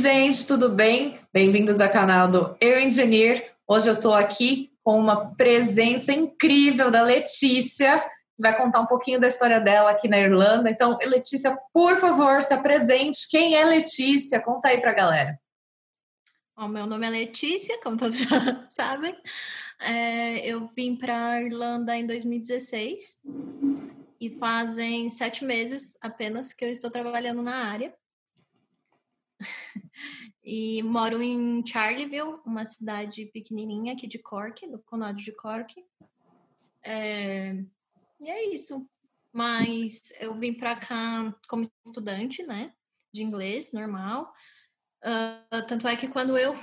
gente, tudo bem? Bem-vindos ao canal do Eu Engineer. Hoje eu estou aqui com uma presença incrível da Letícia, que vai contar um pouquinho da história dela aqui na Irlanda. Então, Letícia, por favor, se apresente. Quem é Letícia? Conta aí para a galera. Bom, meu nome é Letícia, como todos já sabem. É, eu vim para a Irlanda em 2016 e fazem sete meses apenas que eu estou trabalhando na área. e moro em Charleville, uma cidade pequenininha aqui de Cork, do condado de Cork. É, e é isso. Mas eu vim para cá como estudante, né? De inglês, normal. Uh, tanto é que quando eu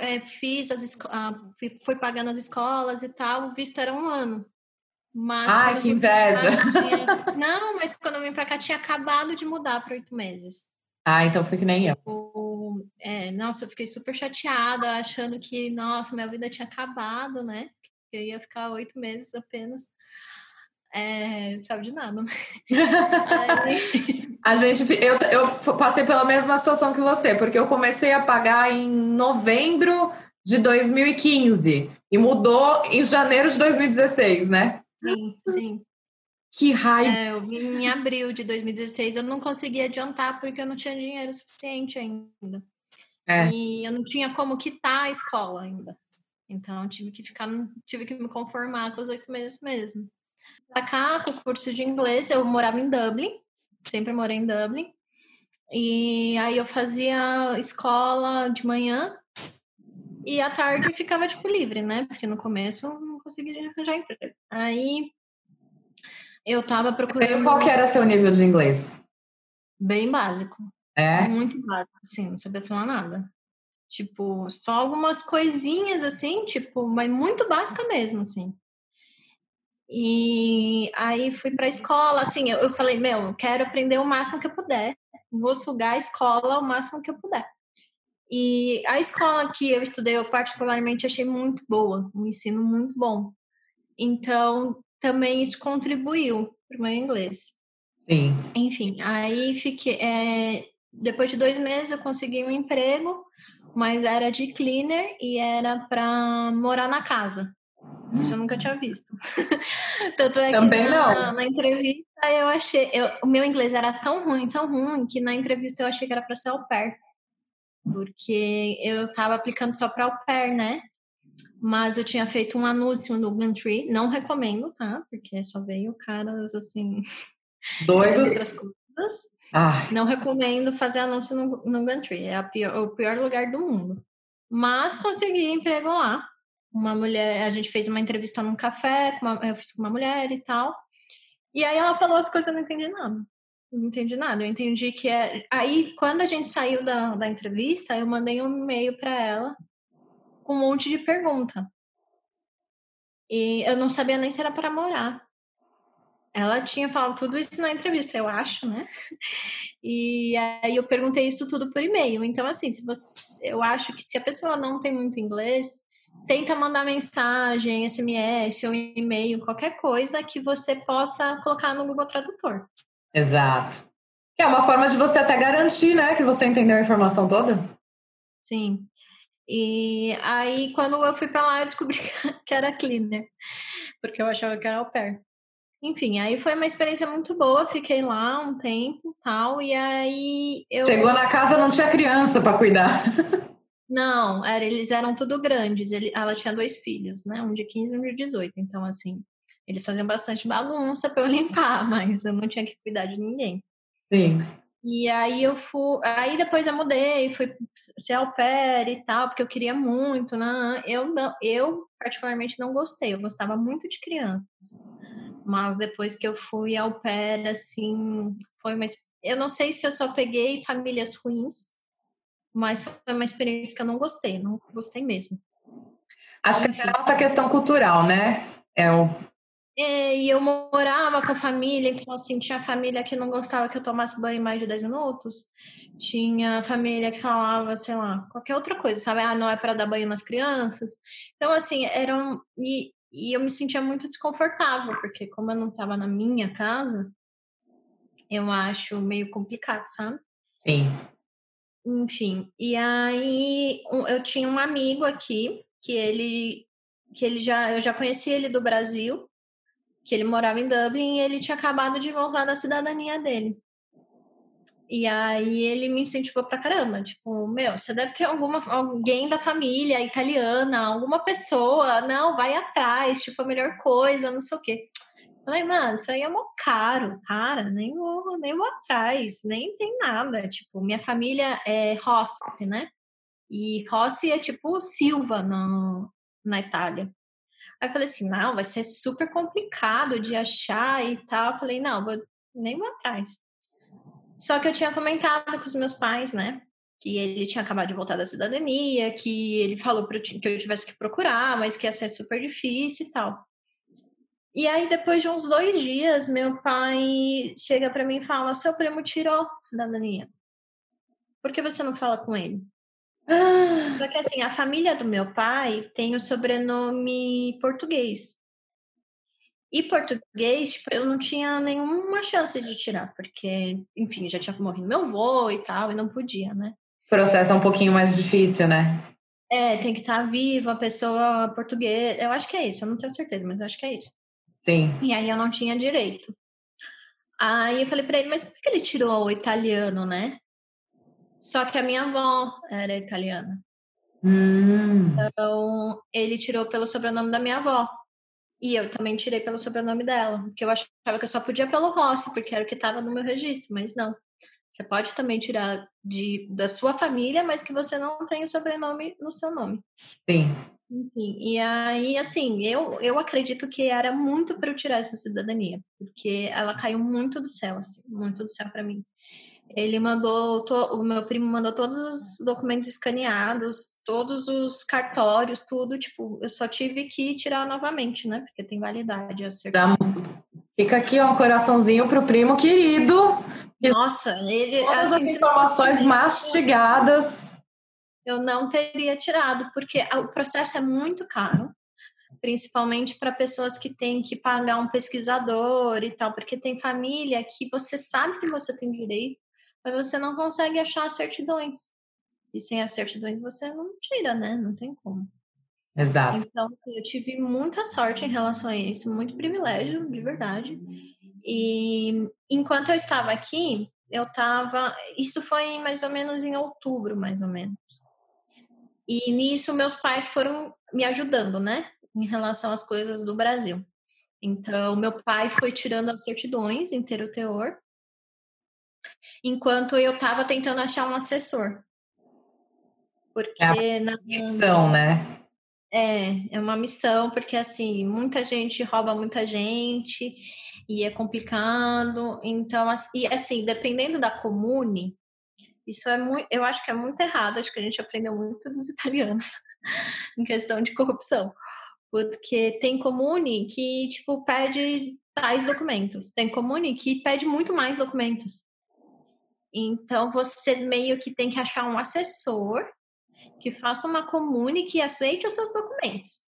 é, fiz as uh, fui pagando as escolas e tal, o visto era um ano. Mas Ai, que inveja! Tinha... Não, mas quando eu vim para cá tinha acabado de mudar para oito meses. Ah, então foi que nem eu. Tipo, é, nossa, eu fiquei super chateada, achando que, nossa, minha vida tinha acabado, né? Que eu ia ficar oito meses apenas. É, sabe de nada, né? Aí... A gente, eu, eu passei pela mesma situação que você, porque eu comecei a pagar em novembro de 2015 e mudou em janeiro de 2016, né? Sim, sim. Que raiva! É, eu vim em abril de 2016, eu não consegui adiantar porque eu não tinha dinheiro suficiente ainda. É. E eu não tinha como quitar a escola ainda. Então, tive que ficar, tive que me conformar com os oito meses mesmo. Pra cá, com o curso de inglês, eu morava em Dublin, sempre morei em Dublin. E aí eu fazia escola de manhã e à tarde ficava, tipo, livre, né? Porque no começo eu não conseguia arranjar emprego. Aí eu tava procurando. Qual que era seu nível de inglês? Bem básico. É? Muito básico, assim, não sabia falar nada. Tipo, só algumas coisinhas assim, tipo, mas muito básica mesmo, assim. E aí fui pra escola, assim, eu, eu falei, meu, eu quero aprender o máximo que eu puder. Vou sugar a escola o máximo que eu puder. E a escola que eu estudei, eu particularmente achei muito boa, um ensino muito bom. Então, também isso contribuiu para o meu inglês. Sim. Enfim, aí fiquei. É, depois de dois meses eu consegui um emprego, mas era de cleaner e era para morar na casa. Isso eu nunca tinha visto. Tanto é Também que na, não. na entrevista eu achei. Eu, o meu inglês era tão ruim, tão ruim, que na entrevista eu achei que era para ser au pair. Porque eu estava aplicando só para au pair, né? Mas eu tinha feito um anúncio no Gumtree, não recomendo, tá? Porque só veio caras assim. Doidos. Não recomendo fazer anúncio no, no Gumtree, é pior, o pior lugar do mundo. Mas consegui emprego lá. Uma mulher, a gente fez uma entrevista num café, uma, eu fiz com uma mulher e tal. E aí ela falou as coisas, eu não entendi nada. Não entendi nada. Eu entendi que é. Aí, quando a gente saiu da, da entrevista, eu mandei um e-mail para ela com um monte de pergunta. E eu não sabia nem se era para morar. Ela tinha falado tudo isso na entrevista, eu acho, né? E aí eu perguntei isso tudo por e-mail. Então, assim, se você, eu acho que se a pessoa não tem muito inglês, tenta mandar mensagem, SMS ou e-mail, qualquer coisa que você possa colocar no Google Tradutor. Exato. É uma forma de você até garantir, né, que você entendeu a informação toda. Sim. E aí, quando eu fui para lá, eu descobri que era cleaner, porque eu achava que era au pair. Enfim, aí foi uma experiência muito boa, fiquei lá um tempo tal, e aí eu. Chegou na casa, não tinha criança para cuidar. Não, era, eles eram tudo grandes. Ele, ela tinha dois filhos, né? Um de 15 e um de 18. Então, assim, eles faziam bastante bagunça para eu limpar, mas eu não tinha que cuidar de ninguém. Sim. E aí eu fui. Aí depois eu mudei, fui ser au pair e tal, porque eu queria muito, né? Eu, não, eu particularmente não gostei, eu gostava muito de crianças. Mas depois que eu fui au pair, assim, foi uma. Eu não sei se eu só peguei famílias ruins, mas foi uma experiência que eu não gostei, não gostei mesmo. Acho que é a nossa questão cultural, né? É o e eu morava com a família, então assim, tinha família que não gostava que eu tomasse banho mais de 10 minutos. Tinha família que falava, sei lá, qualquer outra coisa, sabe? Ah, não é para dar banho nas crianças. Então, assim, eram. E, e eu me sentia muito desconfortável, porque como eu não estava na minha casa, eu acho meio complicado, sabe? Sim. enfim. E aí eu tinha um amigo aqui que ele que ele já eu já conhecia ele do Brasil, que ele morava em Dublin e ele tinha acabado de voltar da cidadania dele. E aí ele me incentivou pra caramba, tipo, meu, você deve ter alguma alguém da família italiana, alguma pessoa, não, vai atrás, tipo, a melhor coisa, não sei o quê. Falei, mano, isso aí é mó caro, cara, nem vou, nem vou atrás, nem tem nada. Tipo, minha família é Rossi, né? E Rossi é tipo Silva no, na Itália. Aí eu falei assim, não, vai ser super complicado de achar e tal. Eu falei, não, vou, nem vou atrás. Só que eu tinha comentado com os meus pais, né? Que ele tinha acabado de voltar da cidadania, que ele falou que eu tivesse que procurar, mas que ia ser super difícil e tal. E aí, depois de uns dois dias, meu pai chega para mim e fala: Seu primo tirou cidadania. Por que você não fala com ele? Ah. Porque assim, a família do meu pai tem o sobrenome português. E português, tipo, eu não tinha nenhuma chance de tirar, porque, enfim, já tinha morrido meu avô e tal, e não podia, né? O processo é um pouquinho mais difícil, né? É, tem que estar viva a pessoa portuguesa. Eu acho que é isso, eu não tenho certeza, mas eu acho que é isso. Sim. E aí eu não tinha direito. Aí eu falei para ele, mas por que ele tirou o italiano, né? Só que a minha avó era italiana. Hum. Então, ele tirou pelo sobrenome da minha avó. E eu também tirei pelo sobrenome dela. Porque eu achava que eu só podia pelo Rossi, porque era o que estava no meu registro. Mas não. Você pode também tirar de, da sua família, mas que você não tenha o sobrenome no seu nome. Sim. Enfim, e aí, assim, eu, eu acredito que era muito para eu tirar essa cidadania, porque ela caiu muito do céu, assim, muito do céu para mim. Ele mandou, to, o meu primo mandou todos os documentos escaneados, todos os cartórios, tudo, tipo, eu só tive que tirar novamente, né? Porque tem validade. Dá, fica aqui ó, um coraçãozinho pro primo querido. Nossa, ele. Todas assim, as informações mastigadas eu não teria tirado, porque o processo é muito caro, principalmente para pessoas que têm que pagar um pesquisador e tal, porque tem família que você sabe que você tem direito, mas você não consegue achar as certidões. E sem as certidões você não tira, né? Não tem como. Exato. Então, assim, eu tive muita sorte em relação a isso, muito privilégio, de verdade. E enquanto eu estava aqui, eu estava. Isso foi mais ou menos em outubro, mais ou menos. E nisso meus pais foram me ajudando, né? Em relação às coisas do Brasil. Então, meu pai foi tirando as certidões em ter o teor, enquanto eu estava tentando achar um assessor. Porque é na missão, né? É, é uma missão, porque assim, muita gente rouba muita gente e é complicado. Então, e assim, dependendo da comune, isso é muito, eu acho que é muito errado, acho que a gente aprendeu muito dos italianos em questão de corrupção. Porque tem comune que, tipo, pede tais documentos. Tem comune que pede muito mais documentos. Então, você meio que tem que achar um assessor que faça uma comune que aceite os seus documentos.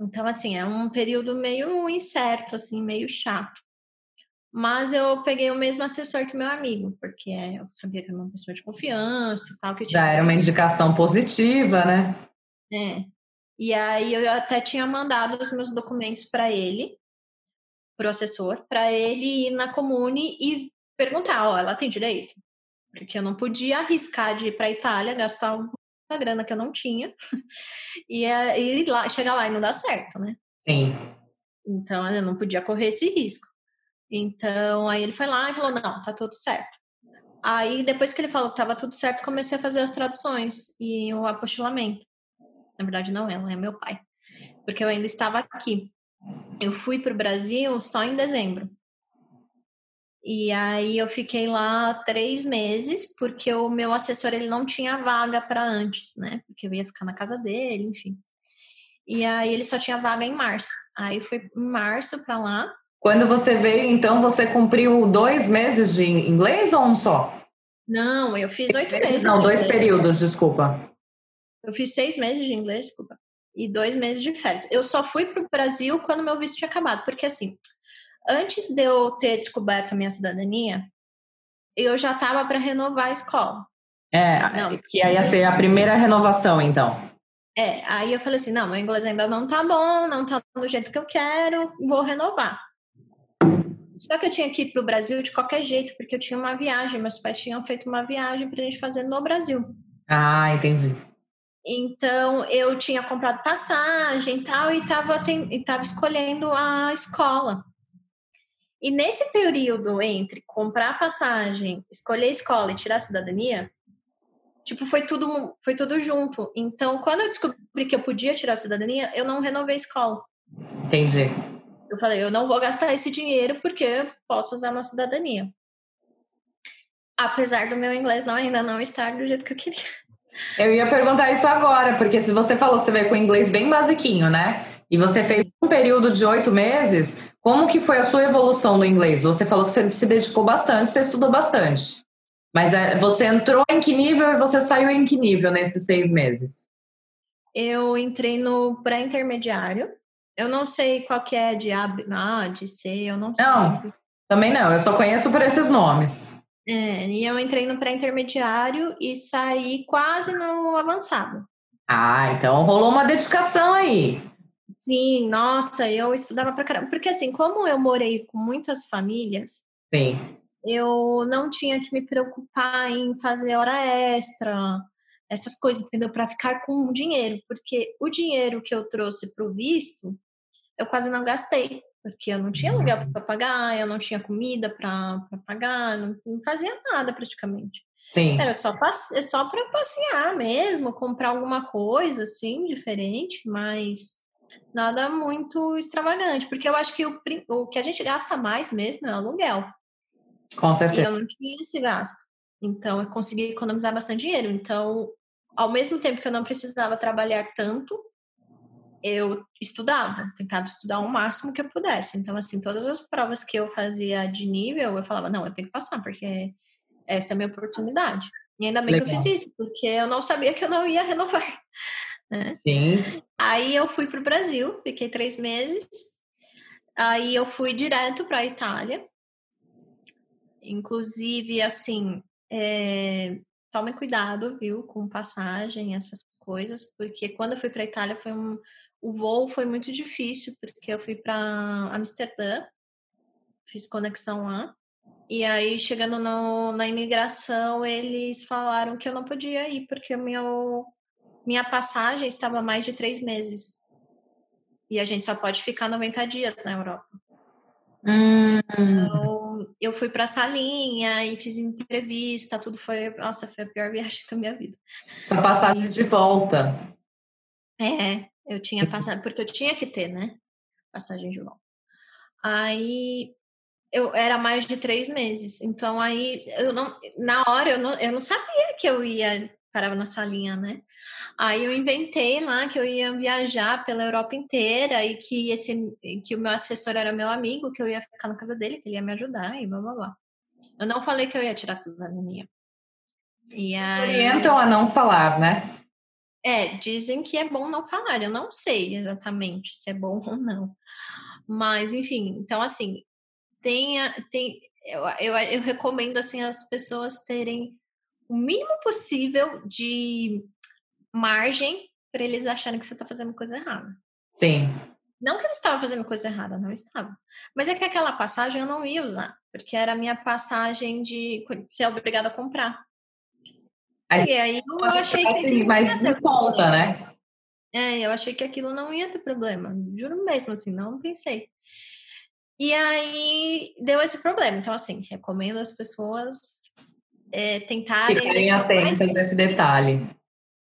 Então, assim, é um período meio incerto, assim, meio chato. Mas eu peguei o mesmo assessor que meu amigo, porque eu sabia que era uma pessoa de confiança e tal. Que Já era uma indicação positiva, né? É. E aí eu até tinha mandado os meus documentos para ele, pro assessor, para ele ir na comune e perguntar, ó, ela tem direito? Porque eu não podia arriscar de ir para Itália, gastar uma grana que eu não tinha, e, e lá, chegar lá e não dar certo, né? Sim. Então eu não podia correr esse risco. Então, aí ele foi lá e falou: não, tá tudo certo. Aí, depois que ele falou que tava tudo certo, comecei a fazer as traduções e o apostilamento. Na verdade, não ela, é meu pai. Porque eu ainda estava aqui. Eu fui para o Brasil só em dezembro. E aí eu fiquei lá três meses, porque o meu assessor ele não tinha vaga para antes, né? Porque eu ia ficar na casa dele, enfim. E aí ele só tinha vaga em março. Aí fui em março para lá. Quando você veio, então, você cumpriu dois meses de inglês ou um só? Não, eu fiz oito meses. Não, dois inglês. períodos, desculpa. Eu fiz seis meses de inglês, desculpa. E dois meses de férias. Eu só fui para o Brasil quando meu visto tinha acabado. Porque, assim, antes de eu ter descoberto a minha cidadania, eu já estava para renovar a escola. É, não. que aí ia ser a primeira renovação, então. É, aí eu falei assim, não, meu inglês ainda não tá bom, não tá do jeito que eu quero, vou renovar. Só que eu tinha que ir para o Brasil de qualquer jeito, porque eu tinha uma viagem, meus pais tinham feito uma viagem para a gente fazer no Brasil. Ah, entendi. Então eu tinha comprado passagem e tal, e estava e tava escolhendo a escola. E nesse período entre comprar passagem, escolher escola e tirar a cidadania, tipo, foi tudo, foi tudo junto. Então, quando eu descobri que eu podia tirar a cidadania, eu não renovei a escola. Entendi. Eu falei, eu não vou gastar esse dinheiro porque posso usar uma cidadania. Apesar do meu inglês não, ainda não estar do jeito que eu queria. Eu ia perguntar isso agora, porque se você falou que você veio com inglês bem basiquinho, né? E você fez um período de oito meses, como que foi a sua evolução no inglês? Você falou que você se dedicou bastante, você estudou bastante. Mas é, você entrou em que nível e você saiu em que nível nesses seis meses? Eu entrei no pré-intermediário, eu não sei qual que é de A, de C, eu não sei. Não, também não, eu só conheço por esses nomes. É, e eu entrei no pré-intermediário e saí quase no avançado. Ah, então rolou uma dedicação aí. Sim, nossa, eu estudava pra caramba. Porque assim, como eu morei com muitas famílias, Sim. eu não tinha que me preocupar em fazer hora extra, essas coisas, entendeu? Para ficar com dinheiro. Porque o dinheiro que eu trouxe para o visto eu quase não gastei, porque eu não tinha aluguel para pagar, eu não tinha comida para pagar, não, não, fazia nada praticamente. Sim. Era só, é só para passear mesmo, comprar alguma coisa assim, diferente, mas nada muito extravagante, porque eu acho que o, o que a gente gasta mais mesmo é aluguel. Com certeza. E eu não tinha esse gasto. Então, eu consegui economizar bastante dinheiro. Então, ao mesmo tempo que eu não precisava trabalhar tanto, eu estudava, tentava estudar o máximo que eu pudesse. Então, assim, todas as provas que eu fazia de nível, eu falava, não, eu tenho que passar, porque essa é a minha oportunidade. E ainda bem Legal. que eu fiz isso, porque eu não sabia que eu não ia renovar. Né? Sim. Aí eu fui para o Brasil, fiquei três meses. Aí eu fui direto para a Itália. Inclusive, assim, é, tome cuidado, viu, com passagem, essas coisas, porque quando eu fui para a Itália foi um, o voo foi muito difícil, porque eu fui para Amsterdã, fiz conexão lá. E aí, chegando no, na imigração, eles falaram que eu não podia ir, porque meu, minha passagem estava mais de três meses. E a gente só pode ficar 90 dias na Europa. Hum. Então, eu fui para a salinha e fiz entrevista, tudo foi. Nossa, foi a pior viagem da minha vida. Sua passagem de volta. É, eu tinha passado, porque eu tinha que ter, né? Passagem de volta. Aí eu era mais de três meses. Então aí eu não, na hora eu não, eu não sabia que eu ia parava na salinha, né? Aí eu inventei lá que eu ia viajar pela Europa inteira e que esse que o meu assessor era meu amigo, que eu ia ficar na casa dele, que ele ia me ajudar e blá blá blá. Eu não falei que eu ia tirar a cidadania. E aí... Orientam a não falar, né? É, dizem que é bom não falar. Eu não sei exatamente se é bom ou não. Mas, enfim, então, assim, tenha, tem, eu, eu, eu recomendo, assim, as pessoas terem o mínimo possível de margem para eles acharem que você está fazendo coisa errada. Sim. Não que eu estava fazendo coisa errada, não estava. Mas é que aquela passagem eu não ia usar, porque era a minha passagem de ser obrigada a comprar. Aí, e aí eu achei que assim, mas me conta, né? É, eu achei que aquilo não ia ter problema. Juro mesmo, assim, não pensei. E aí deu esse problema. Então, assim, recomendo as pessoas é, tentarem. Ficarem atentas nesse detalhe.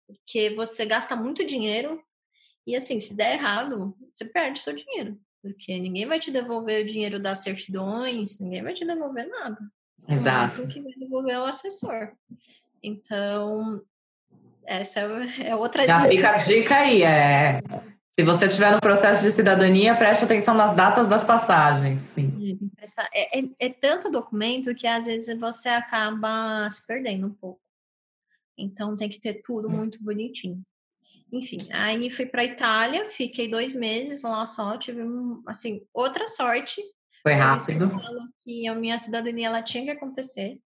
Porque você gasta muito dinheiro e, assim, se der errado, você perde seu dinheiro. Porque ninguém vai te devolver o dinheiro das certidões, ninguém vai te devolver nada. Exato. O que vai devolver é o assessor. Então, essa é, é outra Já dica. Fica a dica aí, é. Se você estiver no processo de cidadania, preste atenção nas datas das passagens. Sim. É, é, é, tanto documento que às vezes você acaba se perdendo um pouco. Então tem que ter tudo muito bonitinho. Enfim, aí fui para Itália, fiquei dois meses lá só, tive assim outra sorte. Foi rápido. Que a minha cidadania ela tinha que acontecer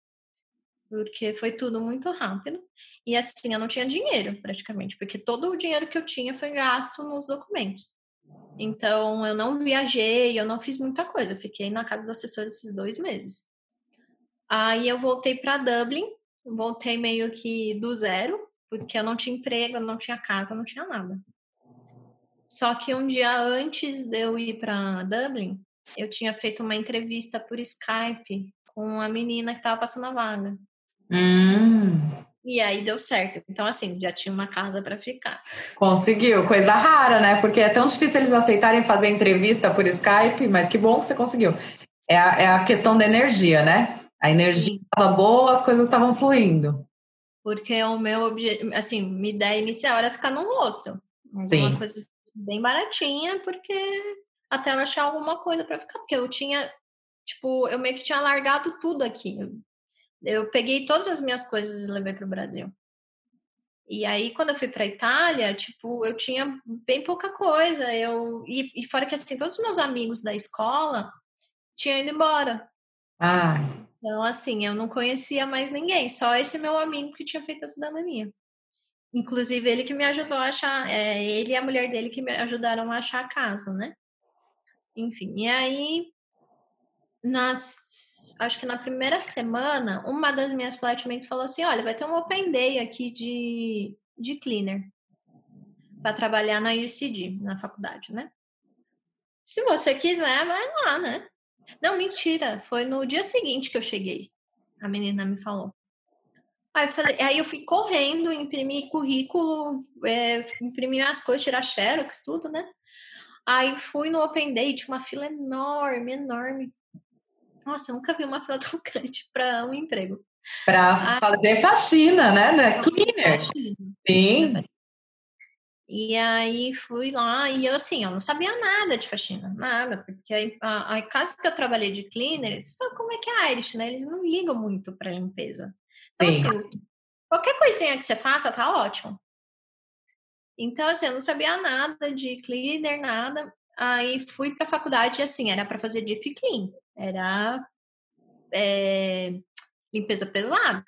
porque foi tudo muito rápido. E assim, eu não tinha dinheiro praticamente, porque todo o dinheiro que eu tinha foi gasto nos documentos. Então, eu não viajei, eu não fiz muita coisa, eu fiquei na casa do assessor esses dois meses. Aí eu voltei para Dublin, voltei meio que do zero, porque eu não tinha emprego, eu não tinha casa, não tinha nada. Só que um dia antes de eu ir para Dublin, eu tinha feito uma entrevista por Skype com a menina que estava passando a vaga. Hum. E aí deu certo. Então, assim, já tinha uma casa para ficar. Conseguiu, coisa rara, né? Porque é tão difícil eles aceitarem fazer entrevista por Skype, mas que bom que você conseguiu. É a, é a questão da energia, né? A energia estava boa, as coisas estavam fluindo. Porque o meu objetivo, assim, minha ideia inicial era ficar num hostel. Sim. Uma coisa bem baratinha, porque até eu achar alguma coisa para ficar. Porque eu tinha, tipo, eu meio que tinha largado tudo aqui. Eu peguei todas as minhas coisas e levei para o Brasil. E aí, quando eu fui para Itália, tipo, eu tinha bem pouca coisa. Eu e, e fora que assim, todos os meus amigos da escola tinham ido embora. Ah. Então, assim, eu não conhecia mais ninguém, só esse meu amigo que tinha feito a cidadania. Inclusive, ele que me ajudou a achar, é, ele e a mulher dele que me ajudaram a achar a casa, né? Enfim, e aí, nas, acho que na primeira semana, uma das minhas flatmates falou assim: olha, vai ter um open day aqui de, de cleaner para trabalhar na UCD, na faculdade, né? Se você quiser, vai lá, né? Não, mentira. Foi no dia seguinte que eu cheguei. A menina me falou. Aí eu, falei, aí eu fui correndo, imprimi currículo, é, imprimi as coisas, tirar xerox, tudo, né? Aí fui no Open Day, tinha uma fila enorme, enorme. Nossa, eu nunca vi uma fila tão grande para um emprego. Para fazer faxina, né? né? Cleaner. Sim. E aí fui lá e eu assim, eu não sabia nada de faxina, nada, porque a, a, casa que eu trabalhei de cleaner, você sabe como é que é Irish, né? Eles não ligam muito para limpeza. Então, Sim. assim, qualquer coisinha que você faça tá ótimo. Então, assim, eu não sabia nada de cleaner, nada. Aí fui para a faculdade, assim, era para fazer deep clean, era é, limpeza pesada.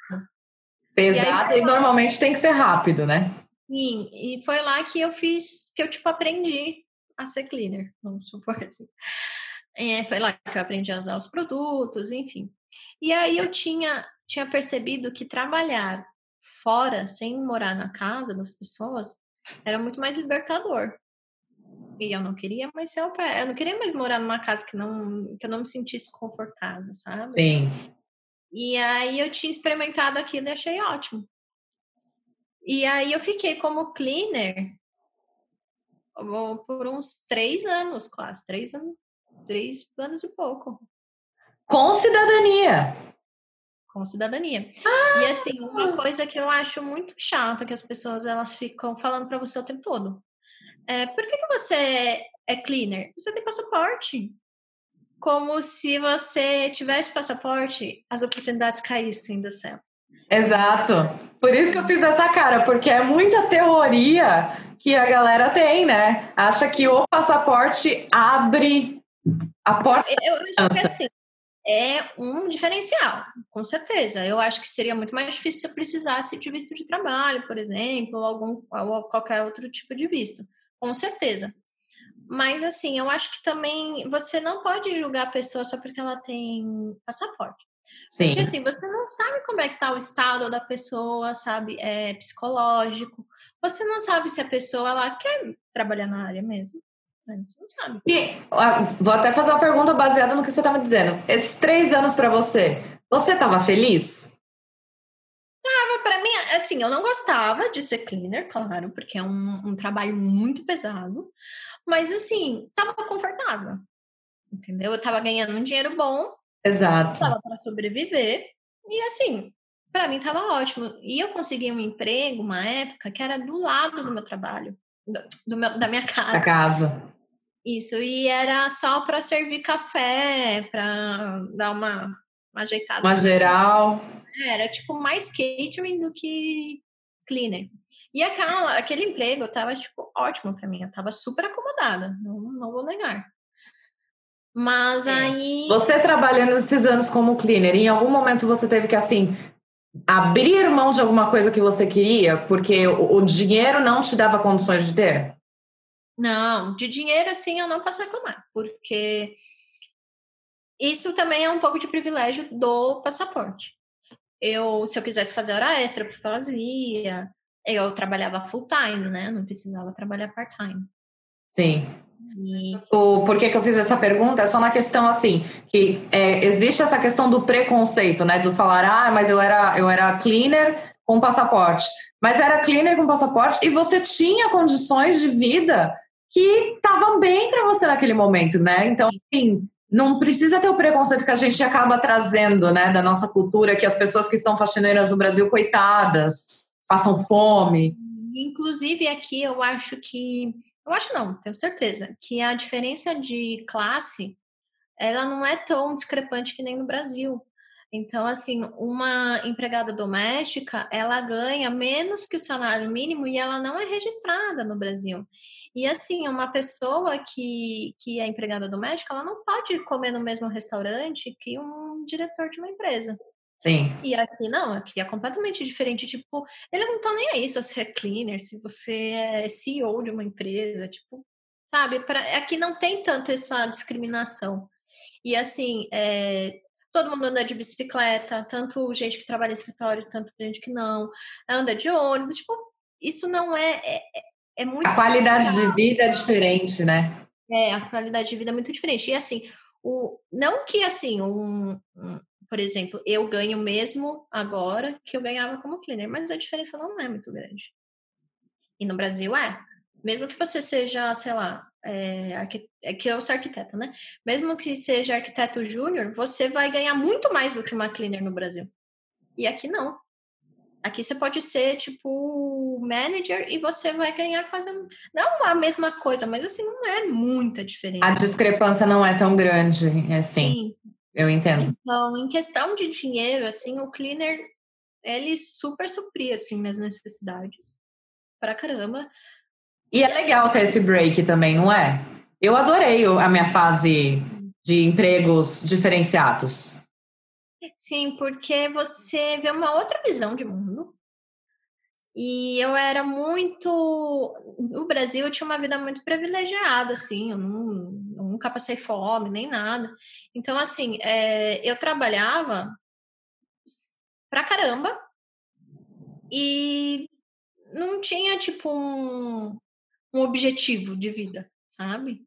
Pesada e, aí, e normalmente tem que ser rápido, né? Sim, e foi lá que eu fiz, que eu, tipo, aprendi a ser cleaner, vamos supor assim. É, foi lá que eu aprendi a usar os produtos, enfim. E aí eu tinha, tinha percebido que trabalhar fora, sem morar na casa das pessoas, era muito mais libertador. E eu não queria mais ser eu não queria mais morar numa casa que não que eu não me sentisse confortável, sabe? Sim. E aí eu tinha experimentado aquilo e achei ótimo. E aí eu fiquei como cleaner por uns três anos, quase. Três anos, três anos e pouco. Com cidadania. Com cidadania. Ah! E assim, uma coisa que eu acho muito chata que as pessoas elas ficam falando para você o tempo todo. É, por que, que você é cleaner? Você tem passaporte. Como se você tivesse passaporte, as oportunidades caíssem do céu. Exato. Por isso que eu fiz essa cara, porque é muita teoria que a galera tem, né? Acha que o passaporte abre a porta. Eu, eu acho que assim, é um diferencial, com certeza. Eu acho que seria muito mais difícil se eu precisasse de visto de trabalho, por exemplo, ou, algum, ou qualquer outro tipo de visto, com certeza. Mas, assim, eu acho que também você não pode julgar a pessoa só porque ela tem passaporte. Sim. Porque assim, você não sabe como é que tá o estado da pessoa, sabe? É psicológico. Você não sabe se a pessoa ela quer trabalhar na área mesmo. Você não sabe. E vou até fazer uma pergunta baseada no que você estava dizendo. Esses três anos para você, você estava feliz? Tava, para mim, assim, eu não gostava de ser cleaner, claro, porque é um, um trabalho muito pesado. Mas assim, tava confortável. Entendeu? Eu tava ganhando um dinheiro bom Exato. Tava para sobreviver. E assim, para mim tava ótimo. E eu consegui um emprego, uma época, que era do lado do meu trabalho, do, do meu, da minha casa. Da casa. Isso, e era só para servir café, para dar uma, uma ajeitada. Uma geral. Era tipo mais catering do que cleaner. E aquela, aquele emprego tava, tipo, ótimo para mim. Eu tava super acomodada, não, não vou negar. Mas é. aí. Você trabalhando esses anos como cleaner, em algum momento você teve que, assim, abrir mão de alguma coisa que você queria porque o, o dinheiro não te dava condições de ter? Não, de dinheiro assim eu não posso reclamar, porque isso também é um pouco de privilégio do passaporte. Eu, se eu quisesse fazer hora extra, eu fazia. Eu trabalhava full time, né? Não precisava trabalhar part time. Sim. E... O por que, que eu fiz essa pergunta é só na questão assim, que é, existe essa questão do preconceito, né? Do falar, ah, mas eu era, eu era cleaner com passaporte. Mas era cleaner com passaporte e você tinha condições de vida que estavam bem para você naquele momento, né? Então, assim, não precisa ter o preconceito que a gente acaba trazendo, né, da nossa cultura, que as pessoas que são faxineiras no Brasil, coitadas, passam fome. Inclusive aqui eu acho que, eu acho não, tenho certeza, que a diferença de classe, ela não é tão discrepante que nem no Brasil. Então, assim, uma empregada doméstica, ela ganha menos que o salário mínimo e ela não é registrada no Brasil. E, assim, uma pessoa que, que é empregada doméstica, ela não pode comer no mesmo restaurante que um diretor de uma empresa. Sim. E aqui não, aqui é completamente diferente. Tipo, eles não estão nem aí se você é cleaner, se você é CEO de uma empresa, tipo, sabe? Pra, aqui não tem tanto essa discriminação. E assim, é, todo mundo anda de bicicleta, tanto gente que trabalha em escritório, tanto gente que não, anda de ônibus, tipo, isso não é, é, é, muito... A qualidade de vida é diferente, né? É, a qualidade de vida é muito diferente. E assim, o, não que assim, um, um, por exemplo, eu ganho mesmo agora que eu ganhava como cleaner, mas a diferença não é muito grande. E no Brasil é. Mesmo que você seja, sei lá, é, é que eu sou arquiteta, né? Mesmo que seja arquiteto júnior, você vai ganhar muito mais do que uma cleaner no Brasil. E aqui não. Aqui você pode ser, tipo, manager e você vai ganhar quase. Não a mesma coisa, mas assim, não é muita diferença. A discrepância não é tão grande, assim. Sim. Eu entendo. Então, em questão de dinheiro, assim, o cleaner, ele super supria, assim, minhas necessidades. Pra caramba. E é legal ter esse break também, não é? Eu adorei a minha fase de empregos diferenciados. Sim, porque você vê uma outra visão de mundo. E eu era muito. No Brasil, eu tinha uma vida muito privilegiada, assim, eu, não, nunca passei fome, nem nada. Então, assim, é, eu trabalhava pra caramba e não tinha, tipo, um, um objetivo de vida, sabe?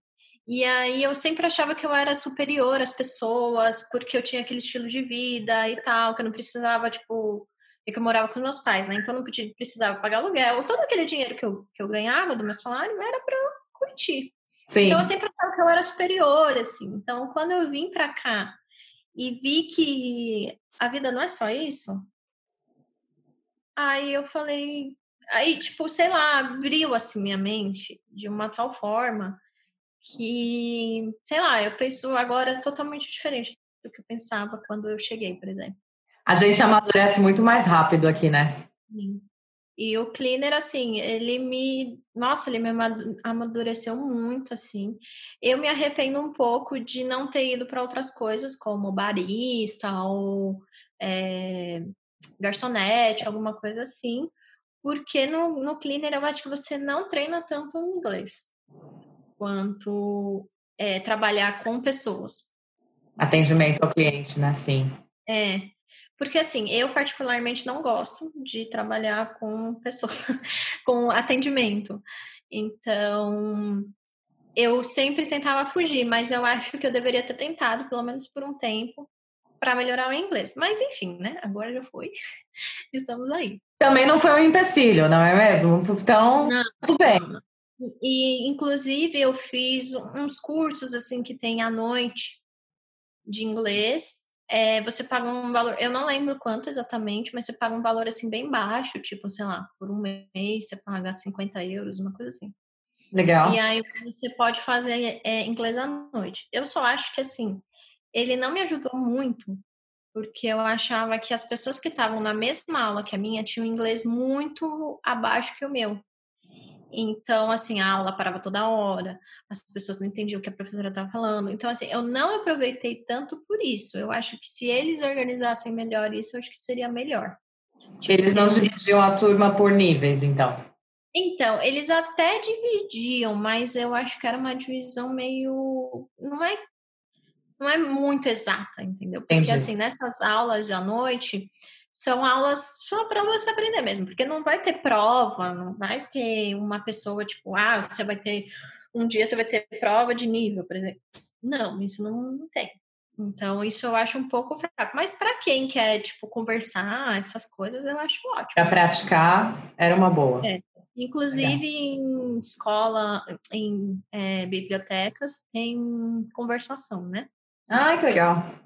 E aí eu sempre achava que eu era superior às pessoas, porque eu tinha aquele estilo de vida e tal, que eu não precisava, tipo, é que eu morava com meus pais, né? Então eu não podia, precisava pagar aluguel. Todo aquele dinheiro que eu, que eu ganhava do meu salário era para eu curtir. Sim. Então eu sempre achava que eu era superior, assim. Então quando eu vim para cá e vi que a vida não é só isso, aí eu falei, aí, tipo, sei lá, abriu assim minha mente de uma tal forma que, sei lá, eu penso agora totalmente diferente do que eu pensava quando eu cheguei, por exemplo. A gente amadurece muito mais rápido aqui, né? Sim. E o cleaner, assim, ele me. Nossa, ele me amadureceu muito, assim. Eu me arrependo um pouco de não ter ido para outras coisas, como barista ou é, garçonete, alguma coisa assim, porque no, no cleaner eu acho que você não treina tanto o inglês quanto é, trabalhar com pessoas. Atendimento ao cliente, né? Sim. É, porque assim, eu particularmente não gosto de trabalhar com pessoas, com atendimento. Então, eu sempre tentava fugir, mas eu acho que eu deveria ter tentado, pelo menos por um tempo, para melhorar o inglês. Mas enfim, né? Agora já foi. Estamos aí. Também não foi um empecilho, não é mesmo? Então, não, tudo bem. E, inclusive, eu fiz uns cursos, assim, que tem à noite de inglês. É, você paga um valor, eu não lembro quanto exatamente, mas você paga um valor, assim, bem baixo, tipo, sei lá, por um mês você paga 50 euros, uma coisa assim. Legal. E aí você pode fazer é, inglês à noite. Eu só acho que, assim, ele não me ajudou muito, porque eu achava que as pessoas que estavam na mesma aula que a minha tinham inglês muito abaixo que o meu. Então, assim, a aula parava toda hora, as pessoas não entendiam o que a professora estava falando. Então, assim, eu não aproveitei tanto por isso. Eu acho que se eles organizassem melhor isso, eu acho que seria melhor. Tipo, eles não dividiam a turma por níveis, então? Então, eles até dividiam, mas eu acho que era uma divisão meio. Não é, não é muito exata, entendeu? Porque, Entendi. assim, nessas aulas à noite, são aulas só para você aprender mesmo, porque não vai ter prova, não vai ter uma pessoa tipo, ah, você vai ter. Um dia você vai ter prova de nível, por exemplo. Não, isso não, não tem. Então, isso eu acho um pouco fraco. Mas para quem quer, tipo, conversar, essas coisas, eu acho ótimo. Para praticar, era uma boa. É. Inclusive Legal. em escola, em é, bibliotecas, tem conversação, né? Ah, que legal.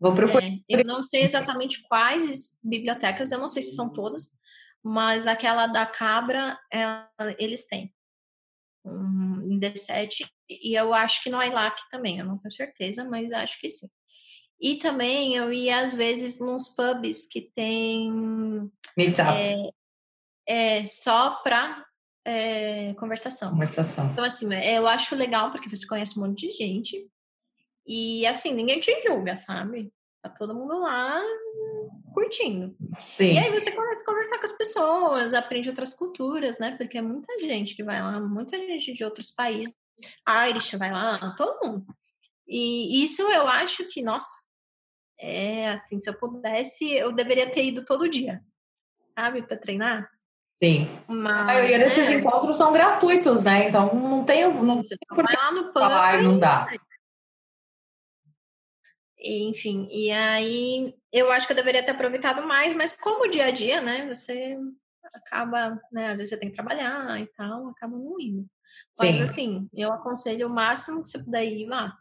Vou procurar. É, eu não sei exatamente quais bibliotecas, eu não sei se são todas, mas aquela da Cabra, ela, eles têm. Um, em D7, e eu acho que no ILAC também, eu não tenho certeza, mas acho que sim. E também eu ia às vezes nos pubs que tem Meetup. É, é, só para é, conversação. Conversação. Então, assim, eu acho legal porque você conhece um monte de gente e, assim, ninguém te julga, sabe? Tá todo mundo lá curtindo. Sim. E aí você começa a conversar com as pessoas, aprende outras culturas, né? Porque é muita gente que vai lá, muita gente de outros países. Irish vai lá, todo mundo. E isso eu acho que, nossa, é assim, se eu pudesse, eu deveria ter ido todo dia, sabe, para treinar. Sim. Mas, a maioria desses né? encontros são gratuitos, né? Então não tem. Não Você vai lá no pub. Ah, não dá. Enfim, e aí eu acho que eu deveria ter aproveitado mais, mas como o dia a dia, né? Você acaba, né? Às vezes você tem que trabalhar e tal, acaba não indo. Mas Sim. assim, eu aconselho o máximo que você puder ir lá.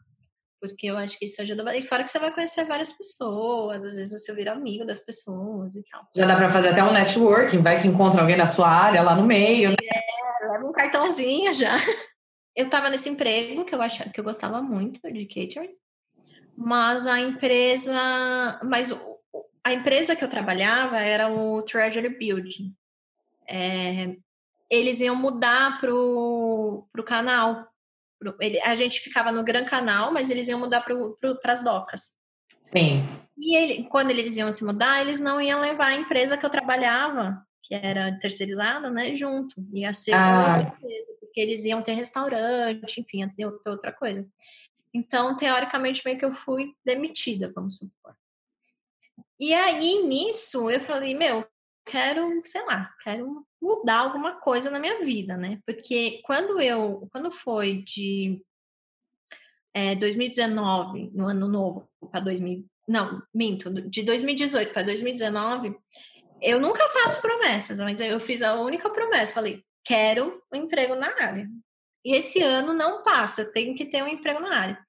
Porque eu acho que isso ajuda. E fora que você vai conhecer várias pessoas, às vezes você vira amigo das pessoas e tal. Já dá para fazer até um networking, vai que encontra alguém na sua área lá no meio. É, leva um cartãozinho já. Eu tava nesse emprego que eu achava que eu gostava muito de catering, mas a empresa, mas a empresa que eu trabalhava era o Treasury Building. É, eles iam mudar pro, pro canal ele, a gente ficava no Gran Canal, mas eles iam mudar para as docas. Sim. E ele, quando eles iam se mudar, eles não iam levar a empresa que eu trabalhava, que era terceirizada, né, junto. Ia ser ah. outra empresa, porque eles iam ter restaurante, enfim, ia ter outra coisa. Então, teoricamente, meio que eu fui demitida, vamos supor. E aí, nisso, eu falei, meu, quero, sei lá, quero mudar alguma coisa na minha vida, né? Porque quando eu, quando foi de é, 2019, no ano novo, para 2000, não, minto, de 2018 para 2019, eu nunca faço promessas, mas eu fiz a única promessa, falei, quero um emprego na área. E esse ano não passa, tenho que ter um emprego na área.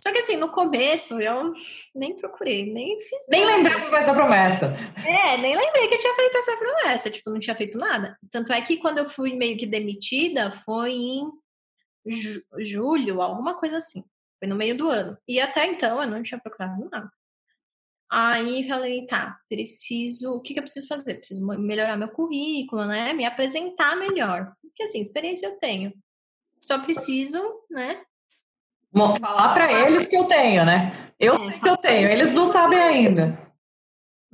Só que assim, no começo eu nem procurei, nem fiz Nem lembrei que essa promessa. É, nem lembrei que eu tinha feito essa promessa, tipo, não tinha feito nada. Tanto é que quando eu fui meio que demitida, foi em julho, alguma coisa assim. Foi no meio do ano. E até então eu não tinha procurado nada. Aí falei, tá, preciso. O que, que eu preciso fazer? Preciso melhorar meu currículo, né? Me apresentar melhor. Porque assim, experiência eu tenho. Só preciso, né? Vou falar para eles que eu tenho, né? Eu é, sei que eu tenho, eles não sabem ainda.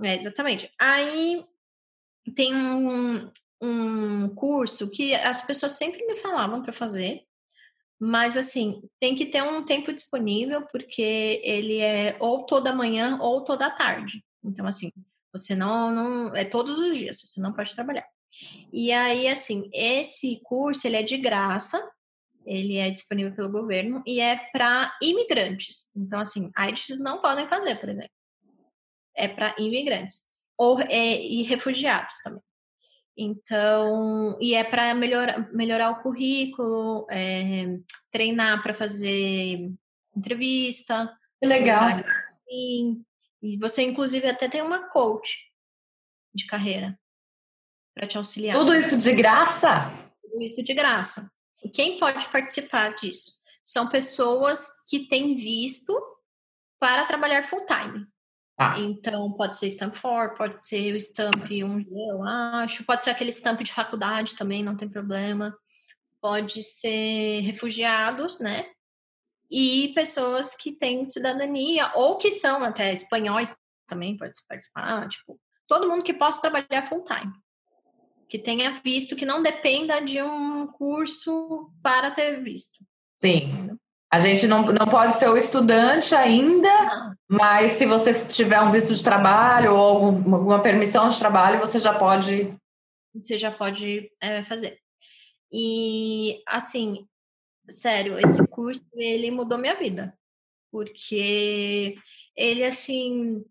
É, exatamente. Aí tem um, um curso que as pessoas sempre me falavam para fazer, mas assim, tem que ter um tempo disponível, porque ele é ou toda manhã ou toda tarde. Então, assim, você não, não. É todos os dias, você não pode trabalhar. E aí, assim, esse curso ele é de graça, ele é disponível pelo governo e é para imigrantes. Então, assim, AIDS não podem fazer, por exemplo. É para imigrantes. Ou, é, e refugiados também. Então, e é para melhorar, melhorar o currículo, é, treinar para fazer entrevista. Que legal. E você, inclusive, até tem uma coach de carreira para te auxiliar. Tudo isso de graça? Tudo isso de graça. Quem pode participar disso? São pessoas que têm visto para trabalhar full time. Ah. Então, pode ser Stamp 4, pode ser o Stamp 1G, eu acho, pode ser aquele Stamp de faculdade também, não tem problema. Pode ser refugiados, né? E pessoas que têm cidadania, ou que são até espanhóis também, pode participar, tipo, todo mundo que possa trabalhar full time. Que tenha visto, que não dependa de um curso para ter visto. Sim. A gente não, não pode ser o estudante ainda, não. mas se você tiver um visto de trabalho ou alguma permissão de trabalho, você já pode. Você já pode é, fazer. E, assim, sério, esse curso, ele mudou minha vida. Porque ele, assim,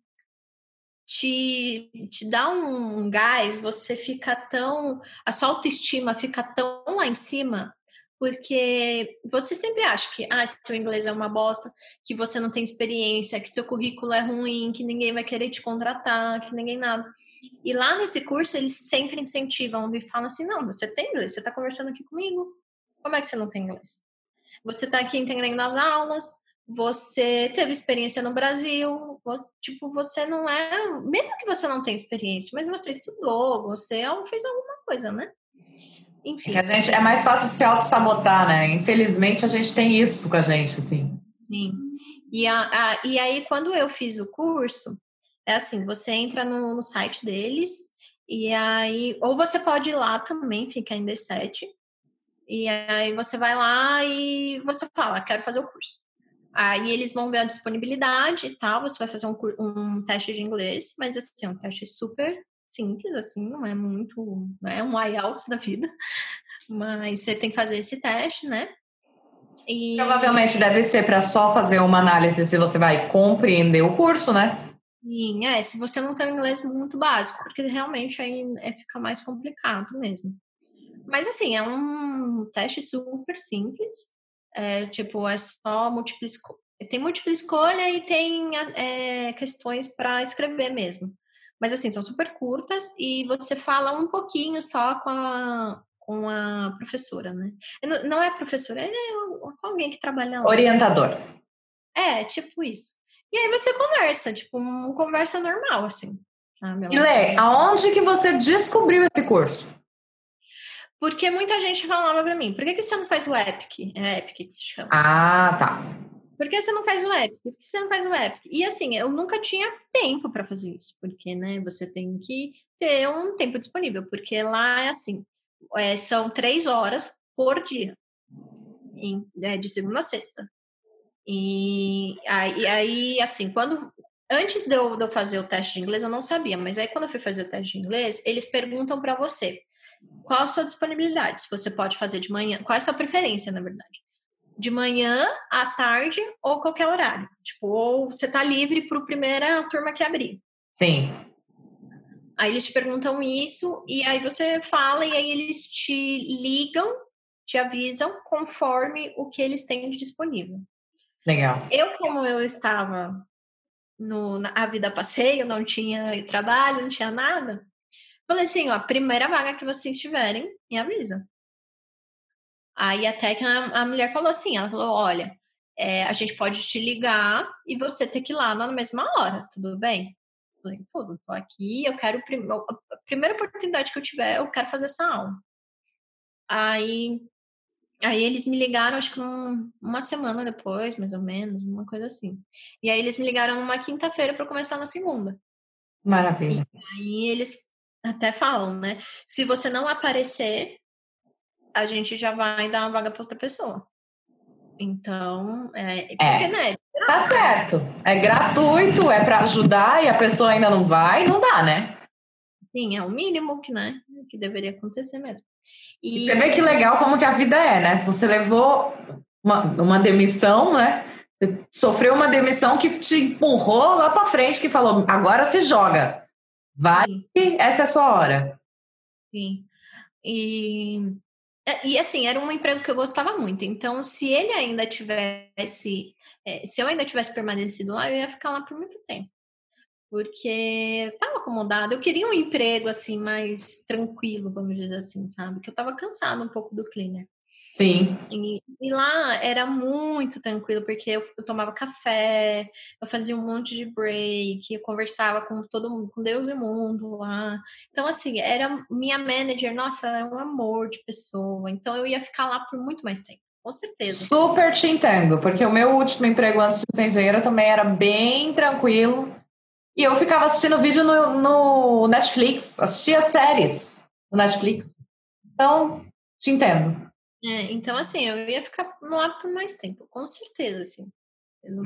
te, te dá um gás, você fica tão. A sua autoestima fica tão lá em cima porque você sempre acha que ah, seu inglês é uma bosta, que você não tem experiência, que seu currículo é ruim, que ninguém vai querer te contratar, que ninguém nada. E lá nesse curso eles sempre incentivam e falam assim: não, você tem inglês, você está conversando aqui comigo, como é que você não tem inglês? Você está aqui entendendo as aulas, você teve experiência no Brasil, você, tipo, você não é, mesmo que você não tenha experiência, mas você estudou, você fez alguma coisa, né? Enfim. É, gente, é mais fácil se auto-sabotar, né? Infelizmente, a gente tem isso com a gente, assim. Sim. E, a, a, e aí, quando eu fiz o curso, é assim, você entra no, no site deles, e aí... Ou você pode ir lá também, fica em D7, e aí você vai lá e você fala, quero fazer o curso. Aí eles vão ver a disponibilidade e tal, você vai fazer um, um teste de inglês, mas assim, é um teste super simples, assim, não é muito, não é um IELTS da vida, mas você tem que fazer esse teste, né? E... Provavelmente deve ser para só fazer uma análise se você vai compreender o curso, né? Sim, é, se você não tem um inglês muito básico, porque realmente aí é, fica mais complicado mesmo. Mas assim, é um teste super simples, é, tipo, é só múltipla escolha. Tem múltipla escolha e tem é, questões para escrever mesmo. Mas assim, são super curtas e você fala um pouquinho só com a, com a professora, né? Não é professora, é alguém que trabalha lá. Orientador. É, tipo isso. E aí você conversa, tipo, uma conversa normal, assim. Ah, e Lê, aonde que você descobriu esse curso? Porque muita gente falava pra mim, por que, que você não faz o Epic? É Epic que se chama. Ah, tá. Por que você não faz o Epic? Por que você não faz o Epic? E assim, eu nunca tinha tempo para fazer isso, porque, né, você tem que ter um tempo disponível, porque lá é assim, é, são três horas por dia, em, é, de segunda a sexta. E aí, aí, assim, quando antes de eu, de eu fazer o teste de inglês, eu não sabia, mas aí quando eu fui fazer o teste de inglês, eles perguntam para você qual a sua disponibilidade, se você pode fazer de manhã, qual é a sua preferência, na verdade de manhã, à tarde ou qualquer horário. Tipo, ou você tá livre para a primeira turma que abrir. Sim. Aí eles te perguntam isso e aí você fala e aí eles te ligam, te avisam conforme o que eles têm de disponível. Legal. Eu, como eu estava no, na vida passeio, não tinha trabalho, não tinha nada, falei assim, ó, a primeira vaga que vocês tiverem, me avisa. Aí até que a, a mulher falou assim, ela falou, olha, é, a gente pode te ligar e você ter que ir lá na mesma hora, tudo bem? Eu falei, tudo, tô aqui, eu quero, a primeira oportunidade que eu tiver, eu quero fazer essa aula. Aí, aí eles me ligaram, acho que um, uma semana depois, mais ou menos, uma coisa assim. E aí eles me ligaram numa quinta-feira para começar na segunda. Maravilha. E aí eles até falam, né? Se você não aparecer, a gente já vai dar uma vaga para outra pessoa. Então, é, porque, é. Né, é tá certo. É gratuito, é para ajudar e a pessoa ainda não vai, não dá, né? Sim, é o mínimo que, né, que deveria acontecer mesmo. E... e você vê que legal como que a vida é, né? Você levou uma, uma demissão, né? Você sofreu uma demissão que te empurrou lá para frente, que falou: agora se joga. Vai, essa é a sua hora. Sim. E é, e assim, era um emprego que eu gostava muito. Então, se ele ainda tivesse, é, se eu ainda tivesse permanecido lá, eu ia ficar lá por muito tempo. Porque estava acomodada. Eu queria um emprego assim mais tranquilo, vamos dizer assim, sabe? Que eu estava cansada um pouco do cleaner. Sim. E, e, lá era muito tranquilo, porque eu, eu, tomava café, eu fazia um monte de break, eu conversava com todo mundo, com Deus e o mundo lá. Então, assim, era minha manager, nossa, ela é um amor de pessoa. Então, eu ia ficar lá por muito mais tempo. Com certeza. Super te entendo, porque o meu último emprego antes de ser engenheira também era bem tranquilo. E eu ficava assistindo vídeo no, no Netflix, assistia séries no Netflix. Então, te entendo. É, então, assim, eu ia ficar lá por mais tempo, com certeza, assim.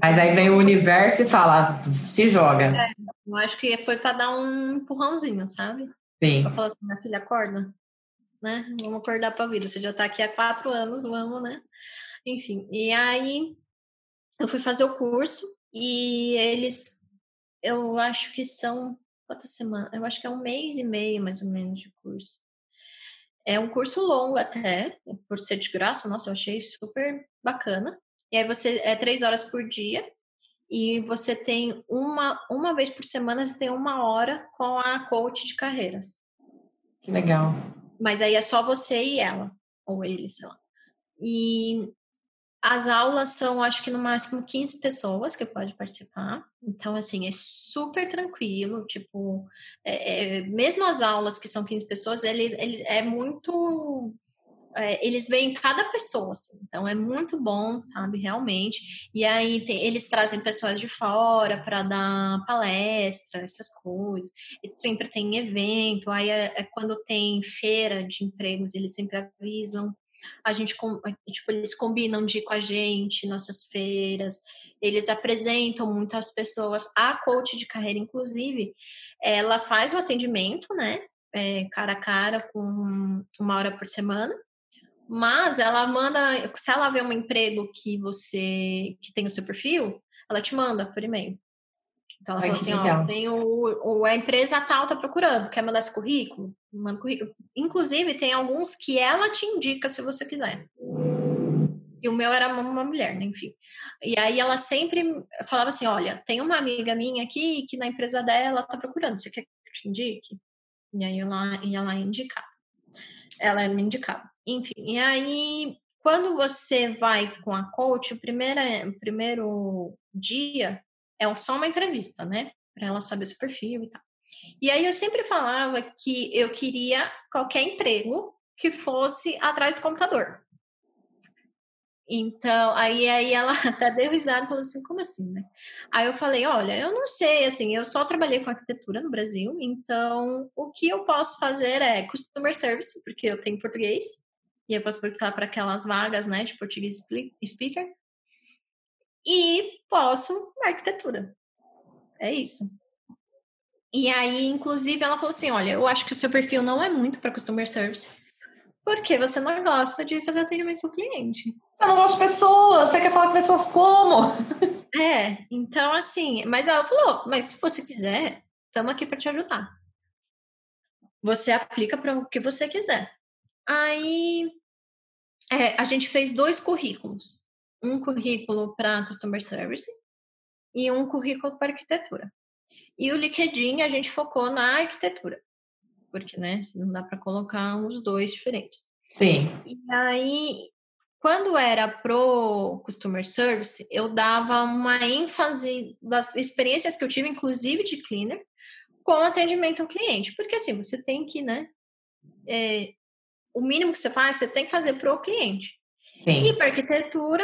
Mas aí vem o universo e fala, se joga. É, eu acho que foi para dar um empurrãozinho, sabe? Sim. Pra falar assim, minha filha, acorda, né? Vamos acordar pra vida. Você já tá aqui há quatro anos, vamos, né? Enfim, e aí eu fui fazer o curso e eles, eu acho que são, quantas semanas? Eu acho que é um mês e meio, mais ou menos, de curso. É um curso longo até, por ser de graça, nossa, eu achei super bacana. E aí você é três horas por dia e você tem uma, uma vez por semana, você tem uma hora com a coach de carreiras. Que legal. Mas aí é só você e ela, ou ele, sei lá. E as aulas são, acho que no máximo 15 pessoas que pode participar. Então, assim, é super tranquilo. Tipo, é, é, mesmo as aulas que são 15 pessoas, ele, ele é muito é, eles veem cada pessoa, assim, então é muito bom, sabe, realmente. E aí tem, eles trazem pessoas de fora para dar palestra, essas coisas. E sempre tem evento, aí é, é, quando tem feira de empregos, eles sempre avisam. A gente, tipo, eles combinam de ir com a gente nessas feiras, eles apresentam muitas pessoas. A coach de carreira, inclusive, ela faz o atendimento, né? É, cara a cara, com uma hora por semana. Mas ela manda, se ela vê um emprego que você que tem o seu perfil, ela te manda por e-mail. Então ela Ai, fala assim, ó, tem o, o, a empresa tal tá procurando, quer mandar esse currículo? Manda currículo. Inclusive, tem alguns que ela te indica se você quiser. E o meu era uma mulher, né? enfim. E aí ela sempre falava assim: olha, tem uma amiga minha aqui que na empresa dela tá procurando, você quer que eu te indique? E aí ela ia lá indicar. Ela me indicava. Enfim, e aí, quando você vai com a coach, o primeiro, o primeiro dia é só uma entrevista, né? Para ela saber seu perfil e tal. E aí eu sempre falava que eu queria qualquer emprego que fosse atrás do computador. Então, aí, aí ela até deu risada e falou assim, como assim, né? Aí eu falei, olha, eu não sei, assim, eu só trabalhei com arquitetura no Brasil, então o que eu posso fazer é customer service, porque eu tenho português, e eu posso aplicar para aquelas vagas, né, de português speaker. E posso arquitetura. É isso. E aí, inclusive, ela falou assim: olha, eu acho que o seu perfil não é muito para customer service, porque você não gosta de fazer atendimento ao cliente. Você não gosta de pessoas, você quer falar com pessoas como? É, então assim, mas ela falou: mas se você quiser, estamos aqui para te ajudar. Você aplica para o que você quiser. Aí é, a gente fez dois currículos. Um currículo para Customer Service e um currículo para arquitetura. E o LinkedIn a gente focou na arquitetura, porque né, não dá para colocar os dois diferentes. Sim. E aí, quando era pro Customer Service, eu dava uma ênfase das experiências que eu tive, inclusive de cleaner, com atendimento ao cliente, porque assim, você tem que, né, é, o mínimo que você faz, você tem que fazer para o cliente. Sim. E para arquitetura,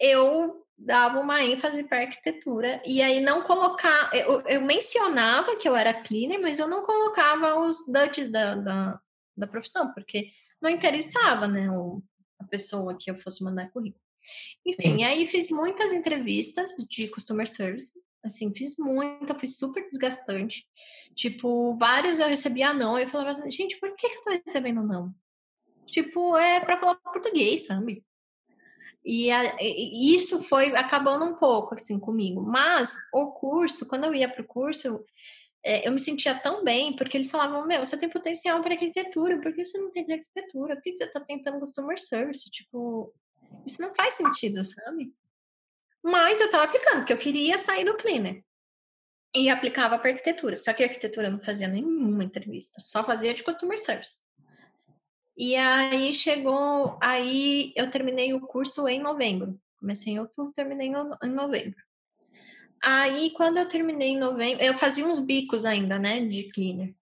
eu dava uma ênfase para arquitetura e aí não colocar, eu, eu, mencionava que eu era cleaner, mas eu não colocava os duties da, da, da profissão, porque não interessava, né, o, a pessoa que eu fosse mandar currículo. Enfim, Sim. aí fiz muitas entrevistas de customer service, assim, fiz muita, foi super desgastante. Tipo, vários eu recebia não, e eu falava assim, gente, por que eu tô recebendo não? tipo, é para falar português, sabe? E, a, e, isso foi acabando um pouco assim comigo. Mas o curso, quando eu ia para o curso, é, eu me sentia tão bem, porque eles falavam: Meu, você tem potencial para arquitetura, por que você não tem de arquitetura? Por que você está tentando customer service? Tipo, isso não faz sentido, sabe? Mas eu estava aplicando, porque eu queria sair do cleaner. E aplicava para arquitetura. Só que a arquitetura não fazia nenhuma entrevista, só fazia de customer service. E aí chegou, aí eu terminei o curso em novembro. Comecei em outubro, terminei em novembro. Aí, quando eu terminei em novembro, eu fazia uns bicos ainda, né, de cleaner.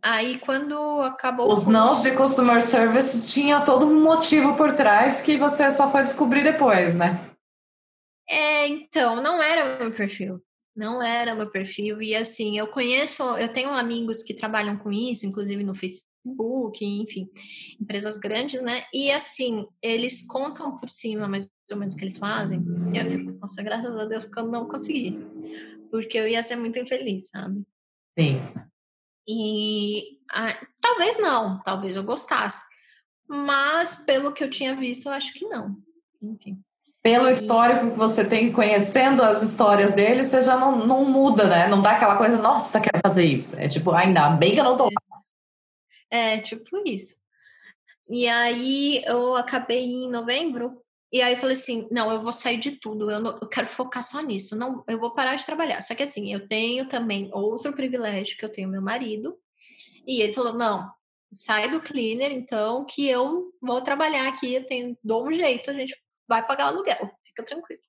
Aí, quando acabou. Os não de customer service tinha todo um motivo por trás que você só foi descobrir depois, né? É, então, não era meu perfil. Não era meu perfil. E assim, eu conheço, eu tenho amigos que trabalham com isso, inclusive no Facebook, enfim, empresas grandes, né? E assim, eles contam por cima mais ou menos o que eles fazem. E eu fico, nossa, graças a Deus que eu não consegui. Porque eu ia ser muito infeliz, sabe? Sim. E ah, talvez não, talvez eu gostasse. Mas pelo que eu tinha visto, eu acho que não. Enfim. Pelo histórico que você tem, conhecendo as histórias dele, você já não, não muda, né? Não dá aquela coisa, nossa, quero fazer isso. É tipo, ainda bem que eu não tô lá. É, tipo isso. E aí eu acabei em novembro, e aí eu falei assim, não, eu vou sair de tudo, eu, não, eu quero focar só nisso, não, eu vou parar de trabalhar. Só que assim, eu tenho também outro privilégio, que eu tenho meu marido, e ele falou, não, sai do cleaner, então, que eu vou trabalhar aqui, eu tenho, dou um jeito, a gente vai pagar o aluguel, fica tranquilo.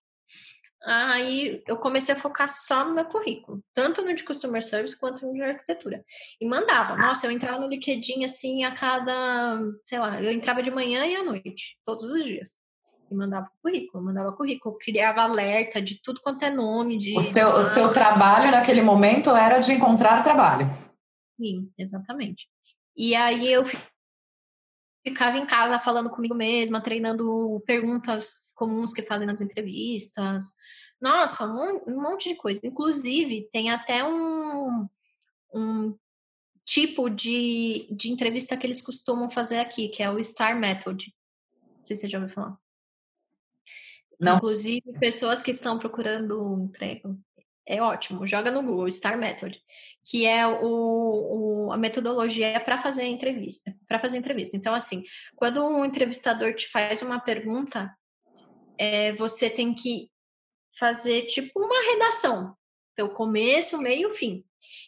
Aí eu comecei a focar só no meu currículo, tanto no de customer service quanto no de arquitetura. E mandava. Nossa, eu entrava no LinkedIn assim a cada, sei lá, eu entrava de manhã e à noite, todos os dias. E mandava currículo, mandava currículo, criava alerta de tudo quanto é nome. De... O, seu, o seu trabalho naquele momento era de encontrar trabalho. Sim, exatamente. E aí eu ficava em casa falando comigo mesma, treinando perguntas comuns que fazem nas entrevistas. Nossa, um, um monte de coisa. Inclusive, tem até um, um tipo de, de entrevista que eles costumam fazer aqui, que é o STAR Method. Não sei se você já ouviu falar. Não. Inclusive, pessoas que estão procurando emprego é ótimo. Joga no Google Star Method, que é o, o a metodologia para fazer entrevista, para fazer entrevista. Então, assim, quando um entrevistador te faz uma pergunta, é, você tem que fazer tipo uma redação, então começo, meio, fim.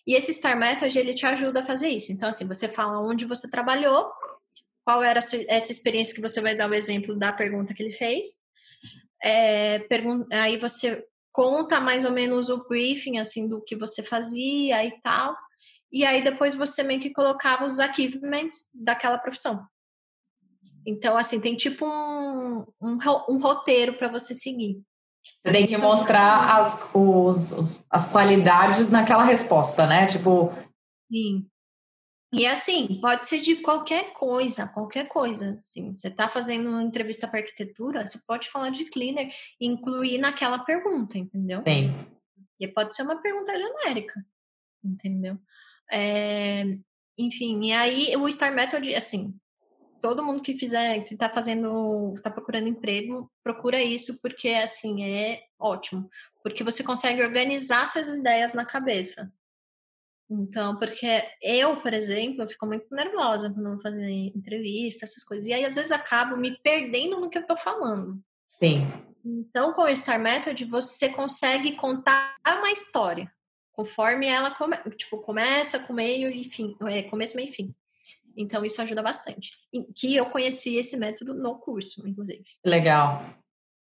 E esse Star Method ele te ajuda a fazer isso. Então, assim, você fala onde você trabalhou, qual era essa experiência que você vai dar o exemplo da pergunta que ele fez. É, aí você conta mais ou menos o briefing, assim, do que você fazia e tal. E aí depois você meio que colocava os achievements daquela profissão. Então, assim, tem tipo um, um, um roteiro para você seguir. Você tem que mostrar as, os, os, as qualidades naquela resposta, né? Tipo. Sim. E assim, pode ser de qualquer coisa, qualquer coisa. Assim, você está fazendo uma entrevista para arquitetura, você pode falar de cleaner e incluir naquela pergunta, entendeu? Sim. E pode ser uma pergunta genérica, entendeu? É, enfim, e aí o Star Method, assim, todo mundo que fizer, que está fazendo, está procurando emprego, procura isso porque assim é ótimo, porque você consegue organizar suas ideias na cabeça. Então, porque eu, por exemplo, eu fico muito nervosa quando vou fazer entrevista, essas coisas. E aí, às vezes, acabo me perdendo no que eu estou falando. Sim. Então, com o Star Method, você consegue contar uma história. Conforme ela come, tipo, começa, com meio e fim. É, começo, meio e fim. Então, isso ajuda bastante. Que eu conheci esse método no curso, inclusive. Legal.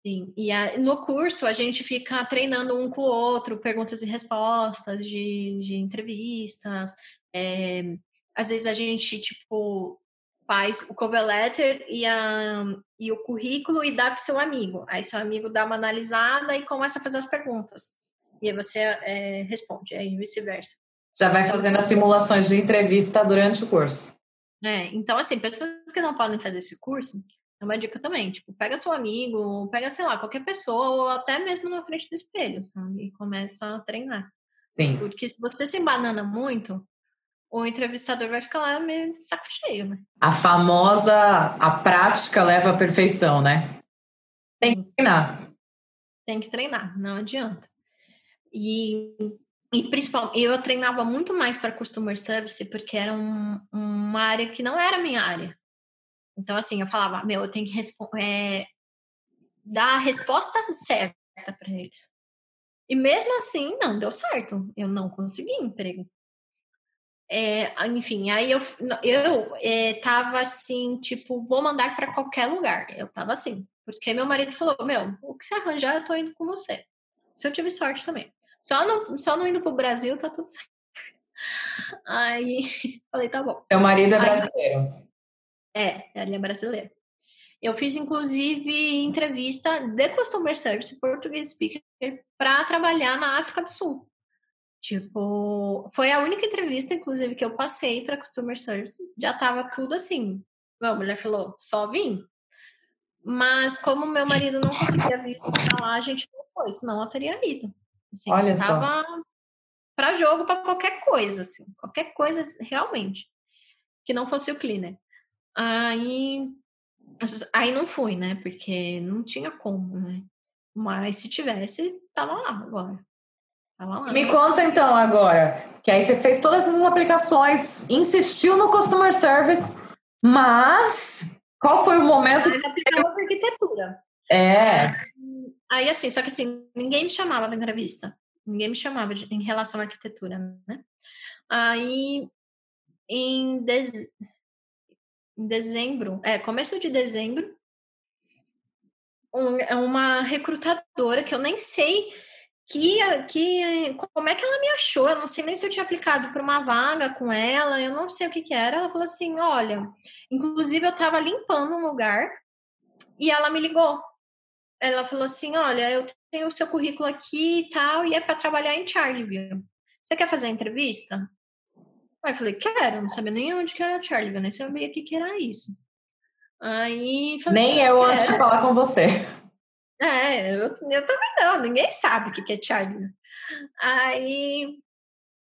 Sim, e a, no curso a gente fica treinando um com o outro, perguntas e respostas de, de entrevistas. É, às vezes a gente, tipo, faz o cover letter e, a, e o currículo e dá para seu amigo. Aí seu amigo dá uma analisada e começa a fazer as perguntas. E aí você é, responde, aí vice-versa. Já vai fazendo as simulações de entrevista durante o curso. É, então, assim, pessoas que não podem fazer esse curso, é uma dica também, tipo, pega seu amigo, pega, sei lá, qualquer pessoa, ou até mesmo na frente do espelho, sabe? E começa a treinar. Sim. Porque se você se banana muito, o entrevistador vai ficar lá meio saco cheio, né? A famosa, a prática leva à perfeição, né? Tem que treinar. Tem que treinar, não adianta. E, e principalmente, eu treinava muito mais para customer service, porque era um, uma área que não era minha área. Então, assim, eu falava, meu, eu tenho que é, dar a resposta certa para eles. E mesmo assim, não deu certo. Eu não consegui emprego. É, enfim, aí eu, eu é, tava assim, tipo, vou mandar para qualquer lugar. Eu tava assim, porque meu marido falou: Meu, o que você arranjar, eu tô indo com você. Se eu tive sorte também. Só não, só não indo pro Brasil, tá tudo certo. Aí falei: Tá bom. Meu marido é brasileiro. É, ele é brasileiro. Eu fiz, inclusive, entrevista de Customer Service Português Speaker para trabalhar na África do Sul. Tipo, foi a única entrevista, inclusive, que eu passei para Customer Service. Já tava tudo assim. A mulher falou, só vim. Mas como meu marido não conseguia vir lá, a gente não foi, senão eu teria ido. Assim, Olha tava para jogo para qualquer coisa, assim, qualquer coisa realmente que não fosse o cleaner. Aí, aí não fui, né? Porque não tinha como, né? Mas se tivesse, tava lá agora. Me conta então agora, que aí você fez todas essas aplicações, insistiu no customer service, mas qual foi o momento mas que para arquitetura. É. Aí assim, só que assim, ninguém me chamava para entrevista. Ninguém me chamava de, em relação à arquitetura, né? Aí em, em dezembro, é, começo de dezembro, um, é uma recrutadora que eu nem sei que, que como é que ela me achou? Eu não sei nem se eu tinha aplicado para uma vaga com ela, eu não sei o que, que era. Ela falou assim: olha, inclusive eu estava limpando um lugar e ela me ligou. Ela falou assim: olha, eu tenho o seu currículo aqui e tal, e é para trabalhar em Charleville. Você quer fazer a entrevista? Aí eu falei, quero, não sabia nem onde que era Charleville, nem sabia o que, que era isso. Aí falei, Nem eu antes de falar com você. É, eu, eu também não, ninguém sabe o que é Charlie. Aí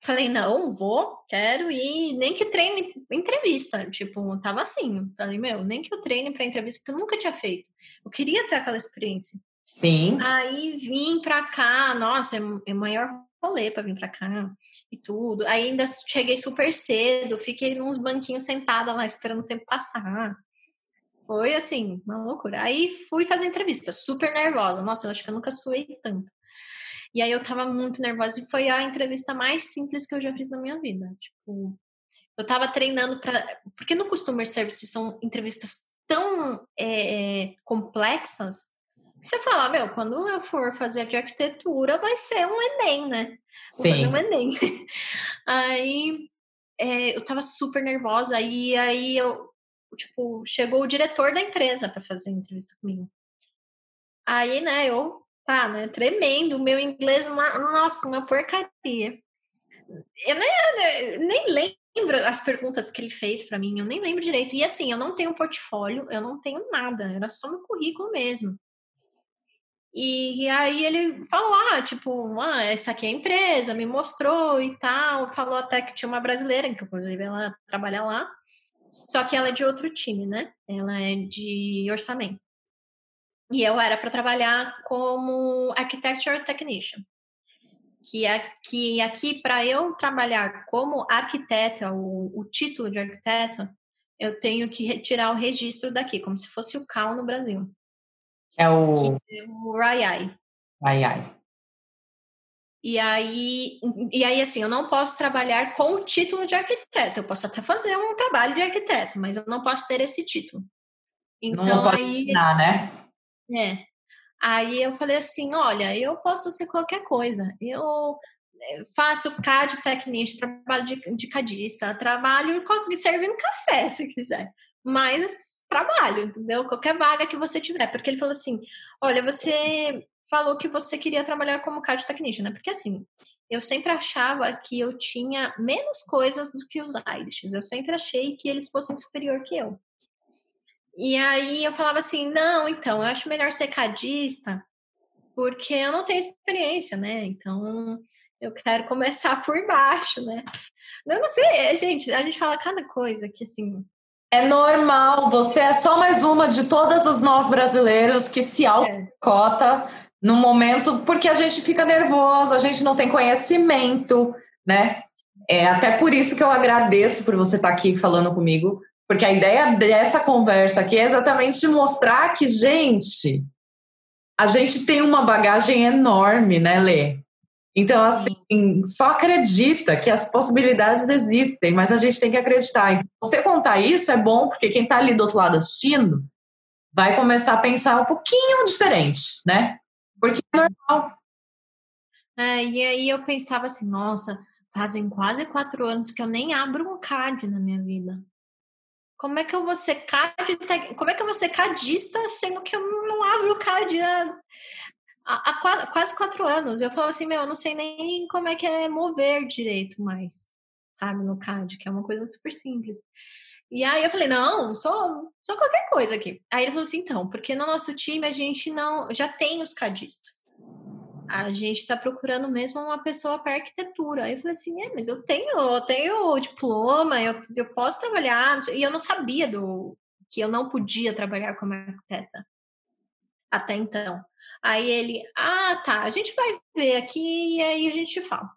falei, não, vou, quero ir, nem que treine entrevista. Tipo, tava assim. Falei, meu, nem que eu treine para entrevista, porque eu nunca tinha feito. Eu queria ter aquela experiência. Sim. Aí vim pra cá, nossa, é o maior rolê para vir para cá e tudo. Aí ainda cheguei super cedo, fiquei nos banquinhos sentada lá esperando o tempo passar. Foi assim, uma loucura. Aí fui fazer entrevista, super nervosa. Nossa, eu acho que eu nunca suei tanto. E aí eu tava muito nervosa e foi a entrevista mais simples que eu já fiz na minha vida. Tipo, eu tava treinando para. Porque no Customer Service são entrevistas tão é, complexas você fala, meu, quando eu for fazer de arquitetura, vai ser um Enem, né? Vou Sim. um Enem. aí é, eu tava super nervosa e aí eu tipo, chegou o diretor da empresa para fazer entrevista comigo. Aí, né, eu, tá, né, tremendo, meu inglês, uma, nossa, uma porcaria. Eu nem, nem lembro as perguntas que ele fez para mim, eu nem lembro direito. E assim, eu não tenho portfólio, eu não tenho nada, era só meu currículo mesmo. E, aí ele falou, ah, tipo, ah, essa aqui é a empresa, me mostrou e tal. Falou até que tinha uma brasileira, que inclusive ela trabalha lá. Só que ela é de outro time, né? Ela é de orçamento. E eu era para trabalhar como architecture technician. Que, é, que aqui, para eu trabalhar como arquiteta, o, o título de arquiteta, eu tenho que retirar o registro daqui, como se fosse o CAL no Brasil. É o. Que é o RAIAI. RAIAI. E aí, e aí, assim, eu não posso trabalhar com o título de arquiteto. Eu posso até fazer um trabalho de arquiteto, mas eu não posso ter esse título. Então, não pode aí. Ensinar, né? É. Aí eu falei assim: olha, eu posso ser qualquer coisa. Eu eh, faço CAD technician, trabalho de, de cadista, trabalho servindo café, se quiser. Mas trabalho, entendeu? Qualquer vaga que você tiver. Porque ele falou assim: olha, você falou que você queria trabalhar como CAD technician, né? Porque assim, eu sempre achava que eu tinha menos coisas do que os Irishes. Eu sempre achei que eles fossem superior que eu. E aí eu falava assim, não, então, eu acho melhor ser cadista, porque eu não tenho experiência, né? Então, eu quero começar por baixo, né? Eu não sei, gente, a gente fala cada coisa que assim. É normal, você é só mais uma de todas os nós brasileiros que se autocota é no momento, porque a gente fica nervoso, a gente não tem conhecimento, né? É até por isso que eu agradeço por você estar aqui falando comigo, porque a ideia dessa conversa aqui é exatamente de mostrar que, gente, a gente tem uma bagagem enorme, né, Lê? Então, assim, só acredita que as possibilidades existem, mas a gente tem que acreditar. Então, você contar isso é bom, porque quem está ali do outro lado assistindo vai começar a pensar um pouquinho diferente, né? Porque é normal. É, e aí eu pensava assim, nossa, fazem quase quatro anos que eu nem abro um card na minha vida. como é que eu vou ser CAD, como é que eu vou ser cadista, sendo que eu não abro o CAD há, há, há quase quatro anos? Eu falava assim, meu, eu não sei nem como é que é mover direito mais, sabe, no CAD, que é uma coisa super simples. E aí eu falei, não, sou, sou qualquer coisa aqui. Aí ele falou assim, então, porque no nosso time a gente não, já tem os cadistas a gente está procurando mesmo uma pessoa para arquitetura. Aí eu falei assim, é, mas eu tenho, eu tenho diploma, eu, eu posso trabalhar, e eu não sabia do que eu não podia trabalhar como arquiteta até então. Aí ele, ah, tá, a gente vai ver aqui e aí a gente fala.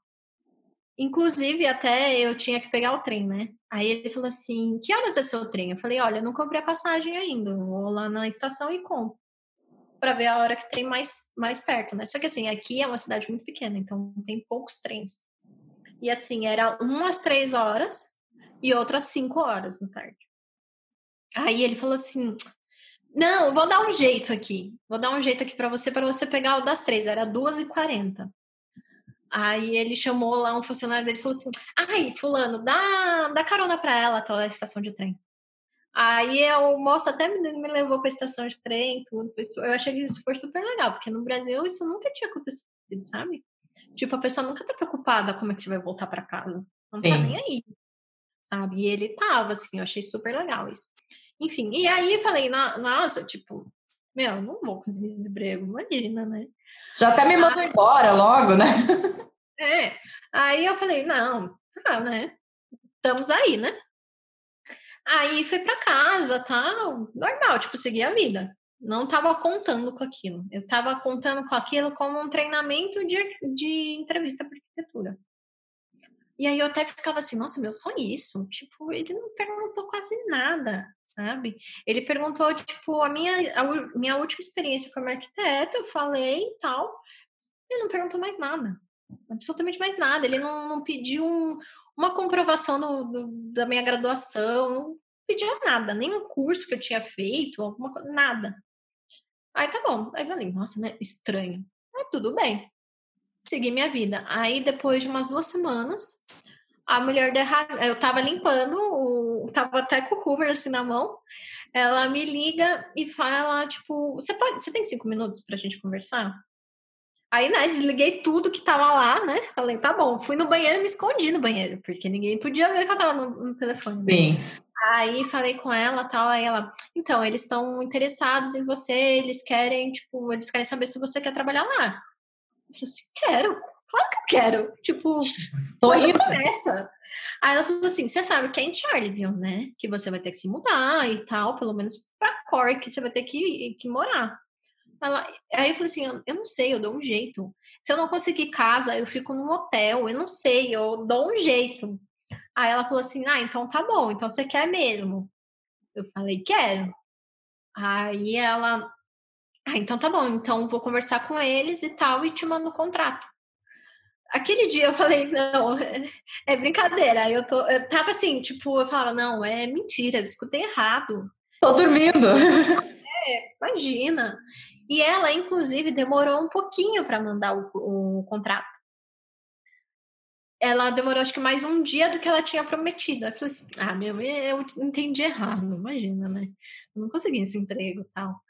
Inclusive, até eu tinha que pegar o trem, né? Aí ele falou assim: que horas é seu trem? Eu falei: olha, eu não comprei a passagem ainda, vou lá na estação e compro para ver a hora que tem mais, mais perto, né? Só que assim, aqui é uma cidade muito pequena, então tem poucos trens. E assim, era umas três horas e outras cinco horas da tarde. Aí ele falou assim: Não, vou dar um jeito aqui. Vou dar um jeito aqui para você, para você pegar o das três. Era duas e quarenta. Aí ele chamou lá um funcionário dele e falou assim: Ai, Fulano, dá, dá carona para ela até a estação de trem. Aí o moço até me, me levou para a estação de trem, tudo. Foi, eu achei que isso foi super legal, porque no Brasil isso nunca tinha acontecido, sabe? Tipo, a pessoa nunca tá preocupada como é que você vai voltar para casa. Não tá Sim. tá nem aí. Sabe? E ele tava, assim, eu achei super legal isso. Enfim, e aí falei, nossa, tipo, meu, não vou conseguir desemprego, imagina, né? Já até me mandou aí, embora logo, né? É. Aí eu falei, não, tá, né? Estamos aí, né? Aí fui para casa, tal, normal, tipo, segui a vida. Não estava contando com aquilo. Eu estava contando com aquilo como um treinamento de, de entrevista para arquitetura. E aí eu até ficava assim, nossa, meu, só isso? Tipo, ele não perguntou quase nada, sabe? Ele perguntou, tipo, a minha, a minha última experiência como arquiteta, eu falei e tal. Ele não perguntou mais nada. Absolutamente mais nada. Ele não, não pediu um, uma comprovação do, do, da minha graduação, não pediu nada, nem um curso que eu tinha feito, alguma coisa, nada. Aí tá bom. Aí falei, nossa, né? Estranho. Mas tudo bem. Segui minha vida. Aí depois de umas duas semanas, a mulher de eu tava limpando, o, tava até com o Hoover assim na mão. Ela me liga e fala, tipo, você pode, você tem cinco minutos pra gente conversar? Aí, né, desliguei tudo que tava lá, né? Falei, tá bom. Fui no banheiro e me escondi no banheiro, porque ninguém podia ver que eu tava no, no telefone. Sim. Aí falei com ela, tal, aí ela, então, eles estão interessados em você, eles querem, tipo, eles querem saber se você quer trabalhar lá. Eu falei assim, quero, claro que eu quero. Tipo, tô indo nessa. Aí ela falou assim: você sabe que é em Charleville, né? Que você vai ter que se mudar e tal, pelo menos pra Cork, você vai ter que, que morar. Ela, aí eu falei assim, eu, eu, não sei, eu dou um jeito. Se eu não conseguir casa, eu fico num hotel, eu não sei, eu dou um jeito. Aí ela falou assim, ah, então tá bom, então você quer mesmo? Eu falei, quero. Aí ela, ah, então tá bom, então vou conversar com eles e tal, e te mando o contrato. Aquele dia eu falei, não, é brincadeira. Eu, tô, eu tava assim, tipo, eu falava, não, é mentira, eu escutei errado. Tô dormindo. É, imagina. E ela, inclusive, demorou um pouquinho para mandar o, o, contrato. Ela demorou, acho que mais um dia do que ela tinha prometido. Eu falei assim: ah, meu, eu entendi errado, imagina, né? Eu não consegui esse emprego e tal.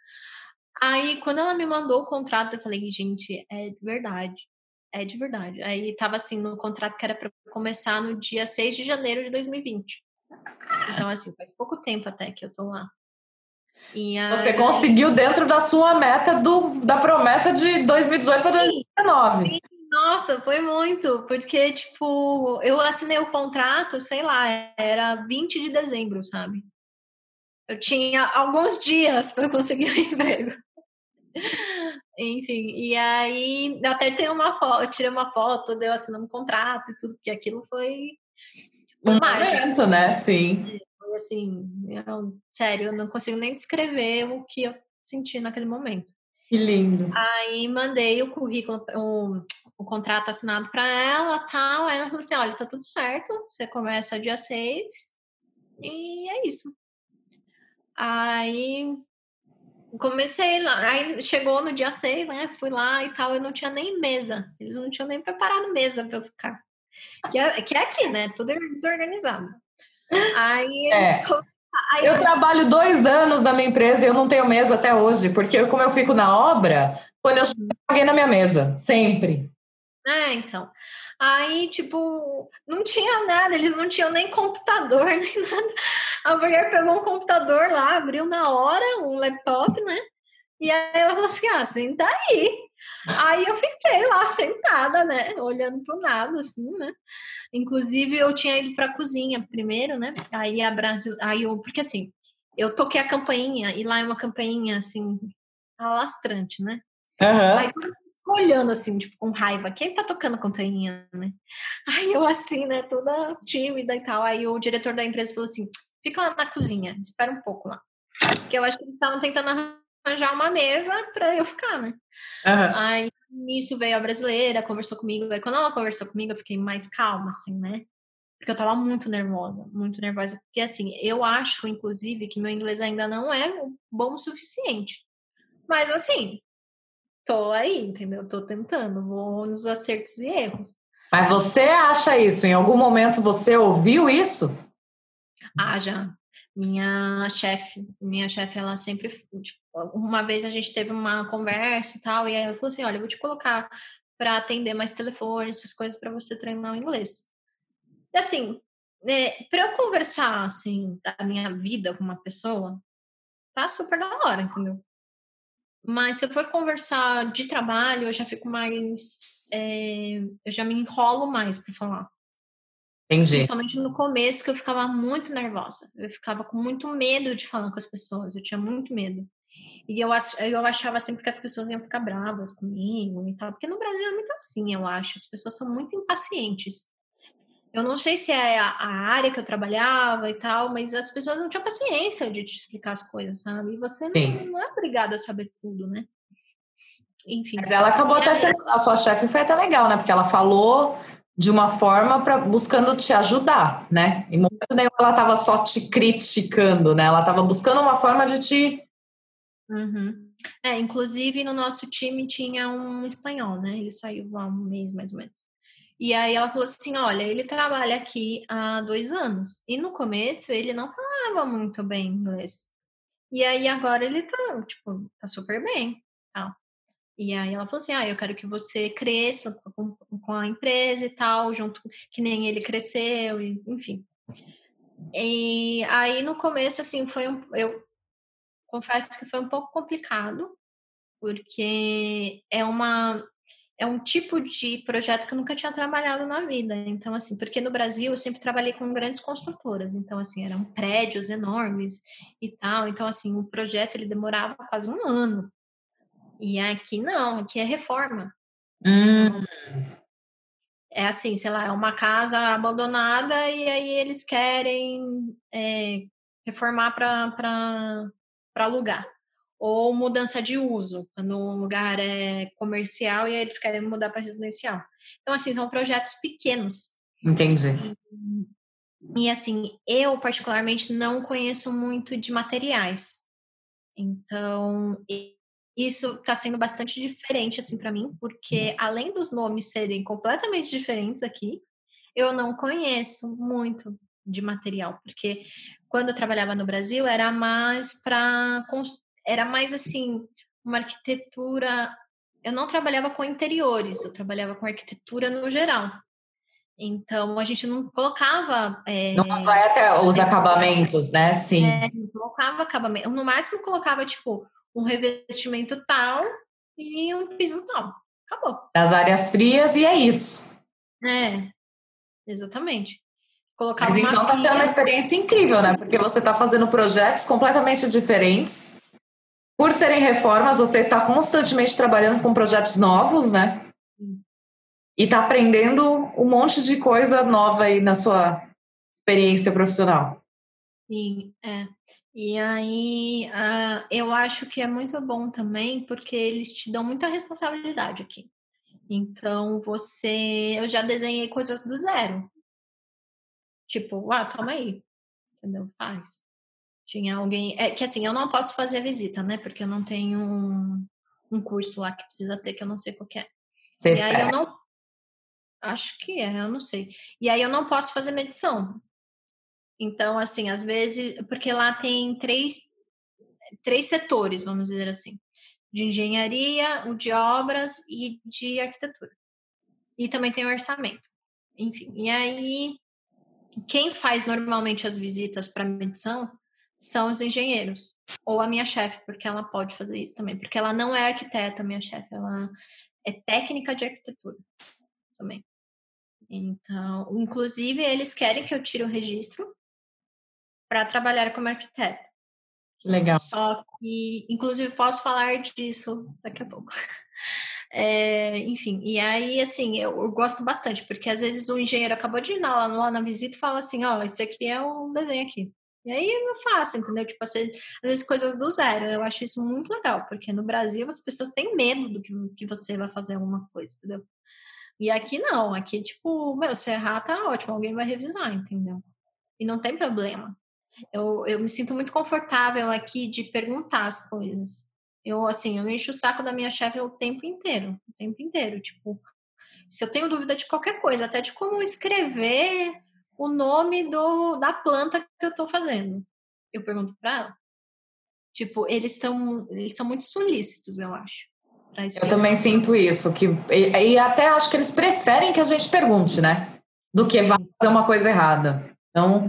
Aí, quando ela me mandou o contrato, eu falei: gente, é de verdade. É de verdade. Aí tava assim no contrato que era para começar no dia 6 de janeiro de 2020. Então, assim, faz pouco tempo até que eu tô lá. Você conseguiu dentro da sua meta do, da promessa de 2018 para 2019. Sim. Nossa, foi muito, porque, tipo, eu assinei o contrato, sei lá, era 20 de dezembro, sabe? Eu tinha alguns dias para conseguir o um emprego. Enfim, e aí até tenho uma foto, eu tirei uma foto, deu assinando um contrato e tudo, porque aquilo foi um momento, né? Sim foi assim, eu, sério, eu não consigo nem descrever o que eu senti naquele momento. Que lindo. Aí mandei o currículo, o, o contrato assinado para ela, tal. Aí ela falou assim: olha, tá tudo certo, você começa dia 6 e é isso. Aí comecei lá, aí chegou no dia 6, né? Fui lá e tal, eu não tinha nem mesa, eles não tinham nem preparado mesa para eu ficar. Que é, que é aqui, né? Tudo desorganizado. Aí eles é. eu, eu trabalho dois anos na minha empresa e eu não tenho mesa até hoje, porque como eu fico na obra, quando eu chego, alguém na minha mesa, sempre. É, então. Aí, tipo, não tinha nada, eles não tinham nem computador, nem nada. A mulher pegou um computador lá, abriu na hora, um laptop, né? E aí ela falou assim: ah, senta aí. Aí eu fiquei lá sentada, né? Olhando pro nada, assim, né? Inclusive, eu tinha ido pra cozinha primeiro, né? Aí a Brasil. Aí eu, porque assim, eu toquei a campainha, e lá é uma campainha assim, alastrante, né? Uhum. Aí olhando assim, tipo, com raiva. Quem tá tocando a campainha, né? Aí eu assim, né, toda tímida e tal. Aí o diretor da empresa falou assim: fica lá na cozinha, espera um pouco lá. Porque eu acho que eles estavam tentando arranjar uma mesa para eu ficar, né? Uhum. Aí nisso veio a brasileira, conversou comigo. Aí quando ela conversou comigo, eu fiquei mais calma, assim, né? Porque eu tava muito nervosa, muito nervosa. Porque assim, eu acho, inclusive, que meu inglês ainda não é bom o suficiente. Mas assim, tô aí, entendeu? Tô tentando, vou nos acertos e erros. Mas você acha isso? Em algum momento você ouviu isso? Ah, já. Minha chefe, minha chefe, ela sempre, tipo, uma vez a gente teve uma conversa e tal, e aí ela falou assim: olha, eu vou te colocar para atender mais telefone, essas coisas para você treinar o inglês. E assim, é, para eu conversar assim da minha vida com uma pessoa, tá super da hora, entendeu? Mas se eu for conversar de trabalho, eu já fico mais. É, eu já me enrolo mais para falar. Entendi. Principalmente no começo, que eu ficava muito nervosa. Eu ficava com muito medo de falar com as pessoas. Eu tinha muito medo. E eu, eu achava sempre que as pessoas iam ficar bravas comigo e tal. Porque no Brasil é muito assim, eu acho. As pessoas são muito impacientes. Eu não sei se é a, a área que eu trabalhava e tal, mas as pessoas não tinham paciência de te explicar as coisas, sabe? E você não, não, é obrigada a saber tudo, né? Enfim. Mas ela acabou até sendo. A sua chefe foi até legal, né? Porque ela falou de uma forma para buscando te ajudar, né? Em momento nenhum ela estava só te criticando, né? Ela estava buscando uma forma de te. Uhum. É, inclusive no nosso time tinha um espanhol, né? Ele saiu há um mês mais ou menos. E aí ela falou assim: olha, ele trabalha aqui há dois anos. E no começo ele não falava muito bem inglês. E aí agora ele tá, tipo, tá super bem. Tal. E aí ela falou assim: ah, eu quero que você cresça com, a empresa e tal, junto que nem ele cresceu, enfim. E aí no começo, assim, foi um. Eu confesso que foi um pouco complicado, porque é uma é um tipo de projeto que eu nunca tinha trabalhado na vida. Então, assim, porque no Brasil eu sempre trabalhei com grandes construtoras. Então, assim, eram prédios enormes e tal. Então, assim, o projeto ele demorava quase um ano. E aqui não, aqui é reforma. Hum. É assim, sei lá, é uma casa abandonada e aí eles querem é, reformar para alugar ou mudança de uso, quando um lugar é comercial e eles querem mudar para residencial. Então, assim, são projetos pequenos. Entendi. E, e, assim, eu particularmente não conheço muito de materiais. Então, isso está sendo bastante diferente, assim, para mim, porque além dos nomes serem completamente diferentes aqui, eu não conheço muito de material, porque quando eu trabalhava no Brasil era mais para era mais assim, uma arquitetura. Eu não trabalhava com interiores, eu trabalhava com arquitetura no geral. Então a gente não colocava. É, não vai até os acabamentos, né? Sim. É, não colocava acabamento. No máximo colocava, tipo, um revestimento tal e um piso tal. Acabou. Das áreas frias e é isso. É, exatamente. Colocava Mas então está sendo uma experiência incrível, né? Porque você está fazendo projetos completamente diferentes por serem reformas, você está constantemente trabalhando com projetos novos, né? E está aprendendo um monte de coisa nova aí na sua experiência profissional. Sim, é. E aí, uh, eu acho que é muito bom também, porque eles te dão muita responsabilidade aqui. Então, você. Eu já desenhei coisas do zero. Tipo, ah, toma aí. Entendeu? Faz. Tinha alguém. É que assim, eu não posso fazer a visita, né? Porque eu não tenho um, um curso lá que precisa ter, que eu não sei qual é. Você e aí eu não. Acho que é, eu não sei. E aí eu não posso fazer medição. Então, assim, às vezes, porque lá tem três, três setores, vamos dizer assim, de engenharia, o de obras e de arquitetura. E também tem o orçamento. Enfim, e aí quem faz normalmente as visitas para medição são os engenheiros ou a minha chefe, porque ela pode fazer isso também, porque ela não é arquiteta, minha chefe, ela é técnica de arquitetura também. Então, inclusive eles querem que eu tire o registro para trabalhar como arquiteta. Legal. Só que, inclusive, posso falar disso daqui a pouco. É, enfim, e aí, assim, eu, eu, gosto bastante, porque às vezes o engenheiro acabou de ir lá, lá na visita e fala assim: ó, oh, esse aqui é um desenho aqui. E aí eu faço, entendeu? Tipo, às vezes coisas do zero. Eu acho isso muito legal, porque no Brasil as pessoas têm medo do que, que você vai fazer alguma coisa, entendeu? E aqui não, aqui, tipo, meu, se errar, tá ótimo, alguém vai revisar, entendeu? E não tem problema. Eu, eu me sinto muito confortável aqui de perguntar as coisas. Eu, assim, eu encho o saco da minha chefe o tempo inteiro, o tempo inteiro. Tipo, se eu tenho dúvida de qualquer coisa, até de como escrever o nome do, da planta que eu estou fazendo, eu pergunto para ela. Tipo, eles estão eles são muito solícitos, eu acho. Eu também sinto isso, que e, e, até acho que eles preferem que a gente pergunte, né? Do que fazer uma coisa errada. Então,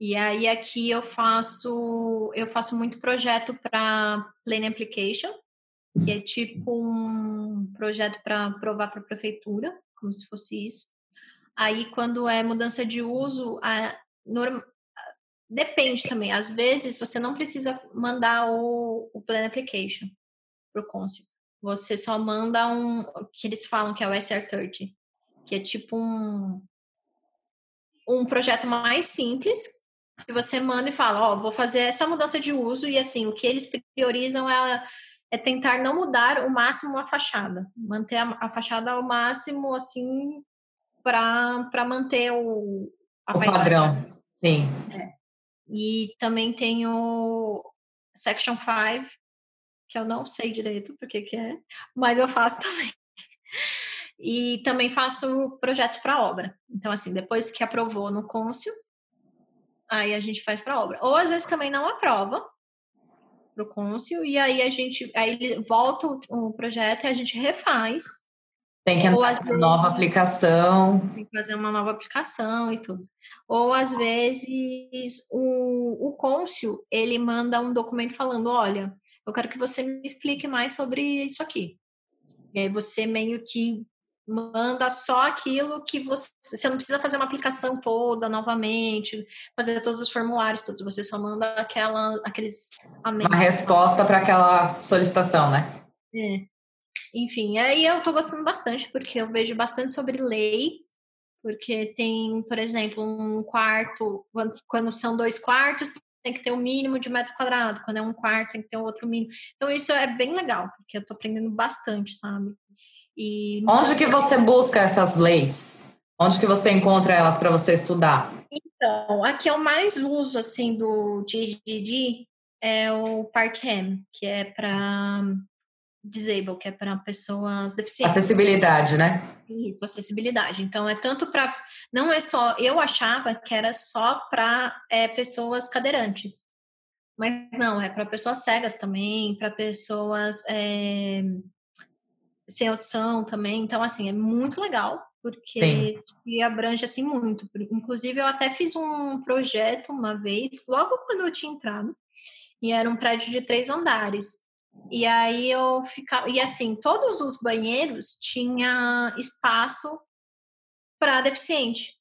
e aí aqui eu faço eu faço muito projeto para Plane Application, que é tipo um projeto para provar para a prefeitura, como se fosse isso. Aí quando é mudança de uso, a, depende também. Às vezes você não precisa mandar o, o Plan Application para o Consul. Você só manda um que eles falam que é o SR30, que é tipo um um projeto mais simples que você manda e fala, ó, oh, vou fazer essa mudança de uso e assim, o que eles priorizam é, é tentar não mudar o máximo a fachada, manter a, a fachada ao máximo assim para manter o, o padrão. Sim. É. E também tem o Section 5, que eu não sei direito porque que é, mas eu faço também. E também faço projetos para obra. Então, assim, depois que aprovou no Côncio, aí a gente faz para obra. Ou às vezes também não aprova para o cônsul e aí a gente aí volta o, o, projeto e a gente refaz. Tem que entrar vezes, nova aplicação. Tem que fazer uma nova aplicação e tudo. Ou às vezes o, o cônsul ele manda um documento falando, olha, eu quero que você me explique mais sobre isso aqui. E aí você meio que manda só aquilo que você. Você não precisa fazer uma aplicação toda novamente, fazer todos os formulários todos. Você só manda aquela, aqueles. Uma resposta para aquela solicitação, né? É. Enfim, aí eu tô gostando bastante, porque eu vejo bastante sobre lei, porque tem, por exemplo, um quarto, quando, são dois quartos, tem que ter um mínimo de metro quadrado, quando é um quarto, tem que ter outro mínimo. Então, isso é bem legal, porque eu tô aprendendo bastante, sabe? E Onde que você busca essas leis? Onde que você encontra elas para você estudar? Então, aqui eu mais uso assim do DGD é o Part-M, que é para disable, que é para pessoas deficientes. Acessibilidade, né? Isso, acessibilidade. Então é tanto para não é só eu achava que era só para é, pessoas cadeirantes, mas não é para pessoas cegas também, para pessoas é, sem audição também. Então, assim, é muito legal, porque abrange, assim, muito. Inclusive, eu até fiz um projeto uma vez, logo quando eu tinha entrado, e era um prédio de três andares. E aí eu ficava... E, assim, todos os banheiros tinha espaço para deficiente.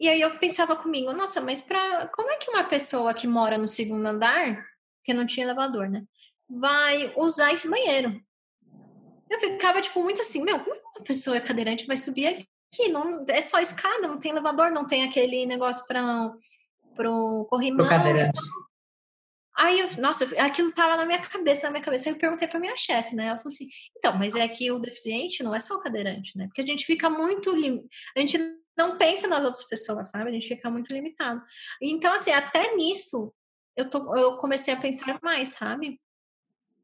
E aí eu pensava comigo, nossa, mas para como é que uma pessoa que mora no segundo andar, que não tinha elevador, né, vai usar esse banheiro? Eu ficava, tipo, muito assim, meu, como uma pessoa cadeirante vai subir aqui? Não, é só escada, não tem elevador, não tem aquele negócio para pro corrimão. Pro cadeirante. Aí, eu, nossa, aquilo tava na minha cabeça, na minha cabeça. Aí eu perguntei pra minha chefe, né? Ela falou assim: então, mas é que o deficiente não é só o cadeirante, né? Porque a gente fica muito. Lim... A gente não pensa nas outras pessoas, sabe? A gente fica muito limitado. Então, assim, até nisso eu, tô, eu comecei a pensar mais, sabe?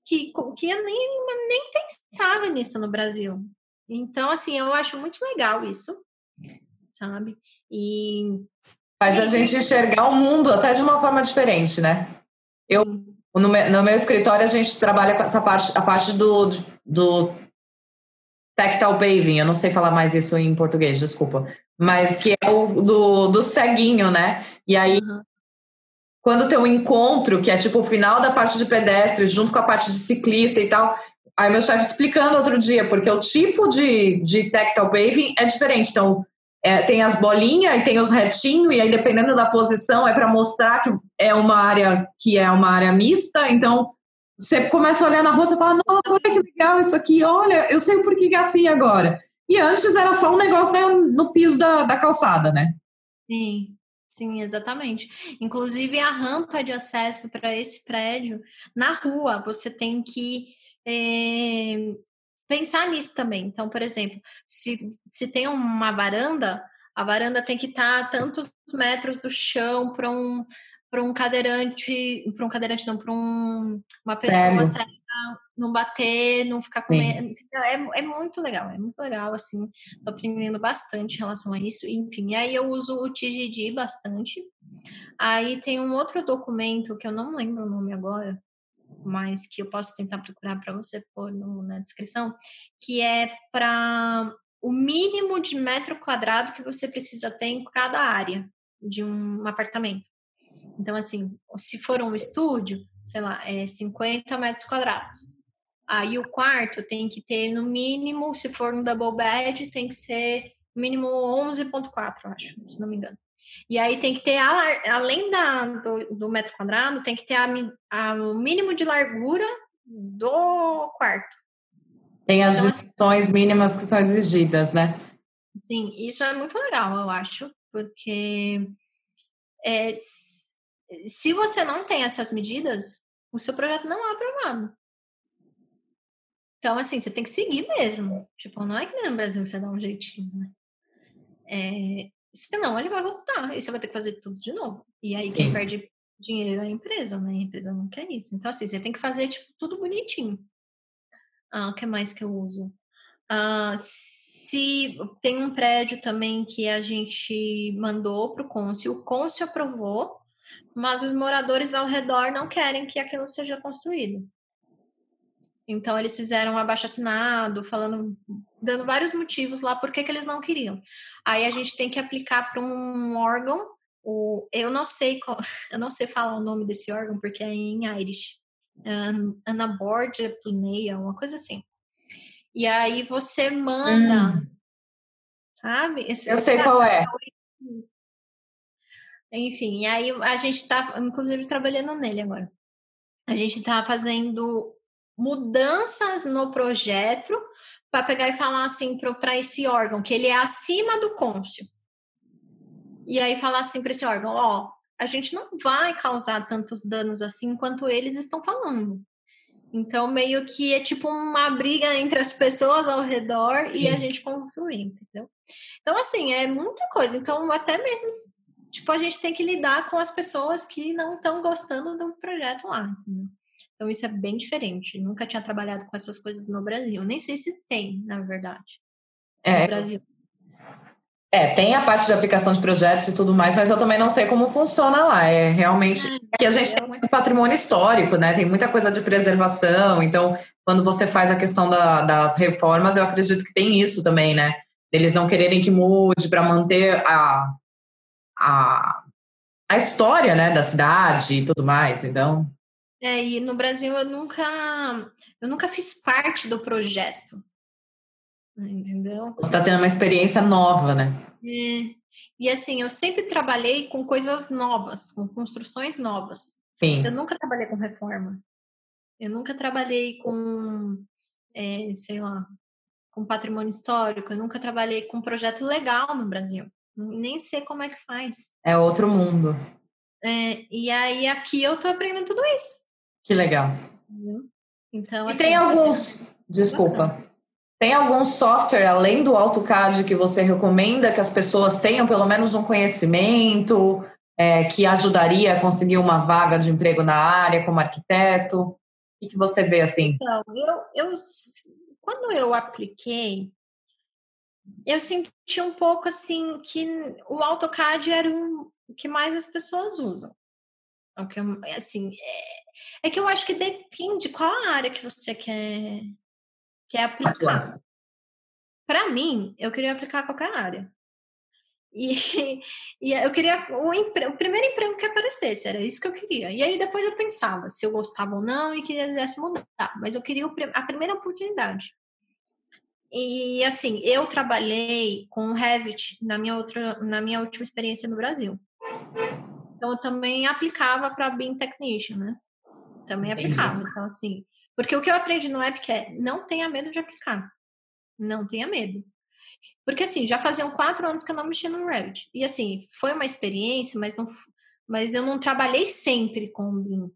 Que, que eu nem, nem pensava nisso no Brasil. Então, assim, eu acho muito legal isso, sabe? E. Faz a gente enxergar o mundo até de uma forma diferente, né? Eu, no meu, no meu escritório, a gente trabalha com essa parte, a parte do, do tactile paving, eu não sei falar mais isso em português, desculpa. Mas que é o do, do ceguinho, né? E aí, uhum. Quando tem um encontro, que é tipo o final da parte de pedestre, junto com a parte de ciclista e tal, aí meu chefe explicando outro dia, porque o tipo de, de tactile paving é diferente. Então, é, tem as bolinhas e tem os retinhos, e aí dependendo da posição é para mostrar que é uma área que é uma área mista, então você começa a olhar na rua e fala, nossa, olha que legal isso aqui, olha, eu sei porquê que é assim agora. E antes era só um negócio né, no piso da, da calçada, né? Sim, sim, exatamente. Inclusive a rampa de acesso para esse prédio, na rua, você tem que é, pensar nisso também. Então, por exemplo, se, se tem uma varanda, a varanda tem que estar tá tantos metros do chão para um para um cadeirante, para um cadeirante não, para um, uma pessoa não bater, não ficar comendo. É, é muito legal, é muito legal, assim, tô aprendendo bastante em relação a isso. Enfim, aí eu uso o TGD bastante. Aí tem um outro documento que eu não lembro o nome agora, mas que eu posso tentar procurar para você pôr no, na descrição, que é para o mínimo de metro quadrado que você precisa ter em cada área de um apartamento. Então, assim, se for um estúdio, sei lá, é 50 metros quadrados. Aí o quarto tem que ter no mínimo, se for um double bed, tem que ser mínimo 11.4, acho, se não me engano. E aí tem que ter, além da, do, do metro quadrado, tem que ter a, a, o mínimo de largura do quarto. Tem as então, dimensões assim, mínimas que são exigidas, né? Sim, isso é muito legal, eu acho, porque é, se você não tem essas medidas, o seu projeto não é aprovado. Então, assim, você tem que seguir mesmo. Tipo, não é que nem no Brasil você dá um jeitinho, né? É, senão ele vai voltar e você vai ter que fazer tudo de novo. E aí Sim. quem perde dinheiro é a empresa, né? A empresa não quer isso. Então, assim, você tem que fazer, tipo, tudo bonitinho. Ah, o que mais que eu uso? Ah, se tem um prédio também que a gente mandou para o Côncio, o Côncio aprovou, mas os moradores ao redor não querem que aquilo seja construído. Então eles fizeram um abaixo assinado, falando, dando vários motivos lá por que eles não queriam. Aí a gente tem que aplicar para um órgão. O, eu não sei qual, eu não sei falar o nome desse órgão porque é em Irish. Anabordia Plineia, uma coisa assim. E aí você manda, hum. sabe? Esse, eu sei qual é. Enfim, e aí a gente está, inclusive, trabalhando nele agora. A gente está fazendo mudanças no projeto para pegar e falar assim para esse órgão que ele é acima do cônsul. E aí falar assim para esse órgão, ó, a gente não vai causar tantos danos assim quanto eles estão falando. Então, meio que é tipo uma briga entre as pessoas ao redor e a gente construir, entendeu? Então, assim, é muita coisa. Então, até mesmo, tipo, a gente tem que lidar com as pessoas que não estão gostando do projeto lá. Entendeu? Então, isso é bem diferente. Nunca tinha trabalhado com essas coisas no Brasil. Nem sei se tem, na verdade. É, no Brasil. É, tem a parte de aplicação de projetos e tudo mais, mas eu também não sei como funciona lá. É realmente é, que a gente tem muito patrimônio histórico, né? Tem muita coisa de preservação. Então, quando você faz a questão da, das reformas, eu acredito que tem isso também, né? Eles não quererem que mude para manter a, a, a história, né, da cidade e tudo mais. Então, é, e no Brasil eu nunca, eu nunca fiz parte do projeto. Entendeu? Você está tendo uma experiência nova, né? É. E assim, eu sempre trabalhei com coisas novas, com construções novas. Sim. Eu nunca trabalhei com reforma. Eu nunca trabalhei com, é, sei lá, com patrimônio histórico. Eu nunca trabalhei com projeto legal no Brasil. Nem sei como é que faz. É outro mundo. É, e aí aqui eu tô aprendendo tudo isso. Que legal. Então, e assim, tem alguns. Desculpa. Tem algum software além do AutoCAD que você recomenda que as pessoas tenham pelo menos um conhecimento é, que ajudaria a conseguir uma vaga de emprego na área como arquiteto? O que, que você vê assim? Então, eu, eu, quando eu apliquei, eu senti um pouco assim que o AutoCAD era o que mais as pessoas usam. É o que eu, assim, é, é que eu acho que depende qual a área que você quer, quer aplicar. Para mim, eu queria aplicar qualquer área. E, e eu queria o, empre, o primeiro emprego que aparecesse, era isso que eu queria. E aí depois eu pensava se eu gostava ou não e quisesse mudar, mas eu queria a primeira oportunidade. E assim, eu trabalhei com Revit na minha outra na minha última experiência no Brasil. Então eu também aplicava para BIM Technician, né? Também aplicava. Então assim, porque o que eu aprendi no Epic é não tenha medo de aplicar. Não tenha medo. Porque assim, já faziam quatro anos que eu não mexia no Revit. E assim, foi uma experiência, mas não mas eu não trabalhei sempre com o BIM.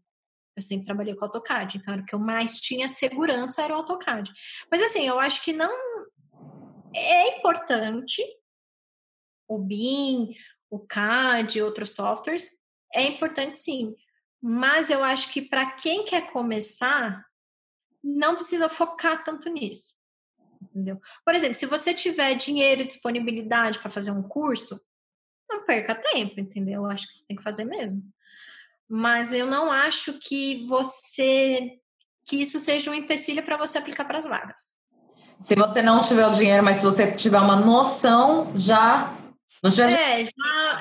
Eu sempre trabalhei com AutoCAD. Então, o que eu mais tinha segurança era o AutoCAD. Mas assim, eu acho que não é importante o BIM, o CAD, outros softwares. É importante sim. Mas eu acho que para quem quer começar, não precisa focar tanto nisso entendeu? Por exemplo, se você tiver dinheiro e disponibilidade para fazer um curso, não perca tempo, entendeu? Eu acho que você tem que fazer mesmo. Mas eu não acho que você que isso seja um empecilho para você aplicar para as vagas. Se você não tiver o dinheiro, mas se você tiver uma noção, já não tiver é, já...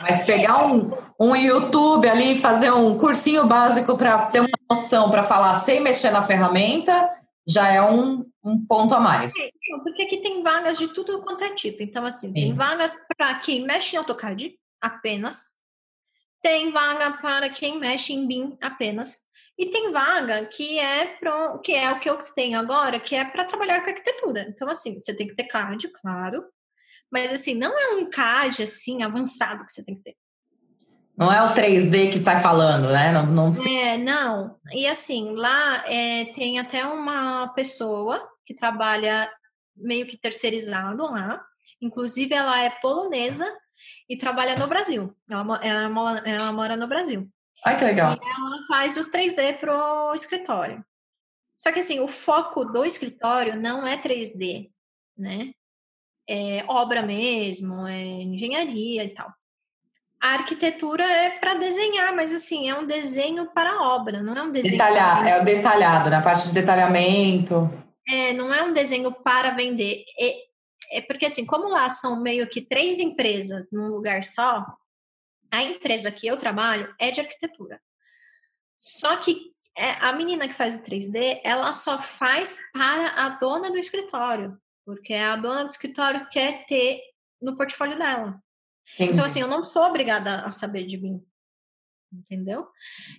mas pegar um, um YouTube ali, fazer um cursinho básico para ter uma noção para falar sem mexer na ferramenta, já é um, um ponto a mais. É, porque aqui tem vagas de tudo quanto é tipo. Então, assim, Sim. tem vagas para quem mexe em AutoCAD apenas, tem vaga para quem mexe em BIM apenas, e tem vaga que é pro, que é o que eu tenho agora, que é para trabalhar com arquitetura. Então, assim, você tem que ter CAD, claro, mas assim, não é um CAD assim avançado que você tem que ter. Não é o 3D que sai falando, né? Não, não... É, não. E assim, lá é, tem até uma pessoa que trabalha meio que terceirizado lá. Inclusive, ela é polonesa e trabalha no Brasil. Ela, ela, ela mora no Brasil. Ai, que legal. E ela faz os 3D pro escritório. Só que assim, o foco do escritório não é 3D, né? É obra mesmo, é engenharia e tal. A arquitetura é para desenhar, mas assim, é um desenho para obra, não é um desenho. Detalhar, é o detalhado, na parte de detalhamento. É, não é um desenho para vender. É, é porque assim, como lá são meio que três empresas num lugar só, a empresa que eu trabalho é de arquitetura. Só que é, a menina que faz o 3D, ela só faz para a dona do escritório, porque a dona do escritório quer ter no portfólio dela. Entendi. Então, assim, eu não sou obrigada a saber de mim. Entendeu?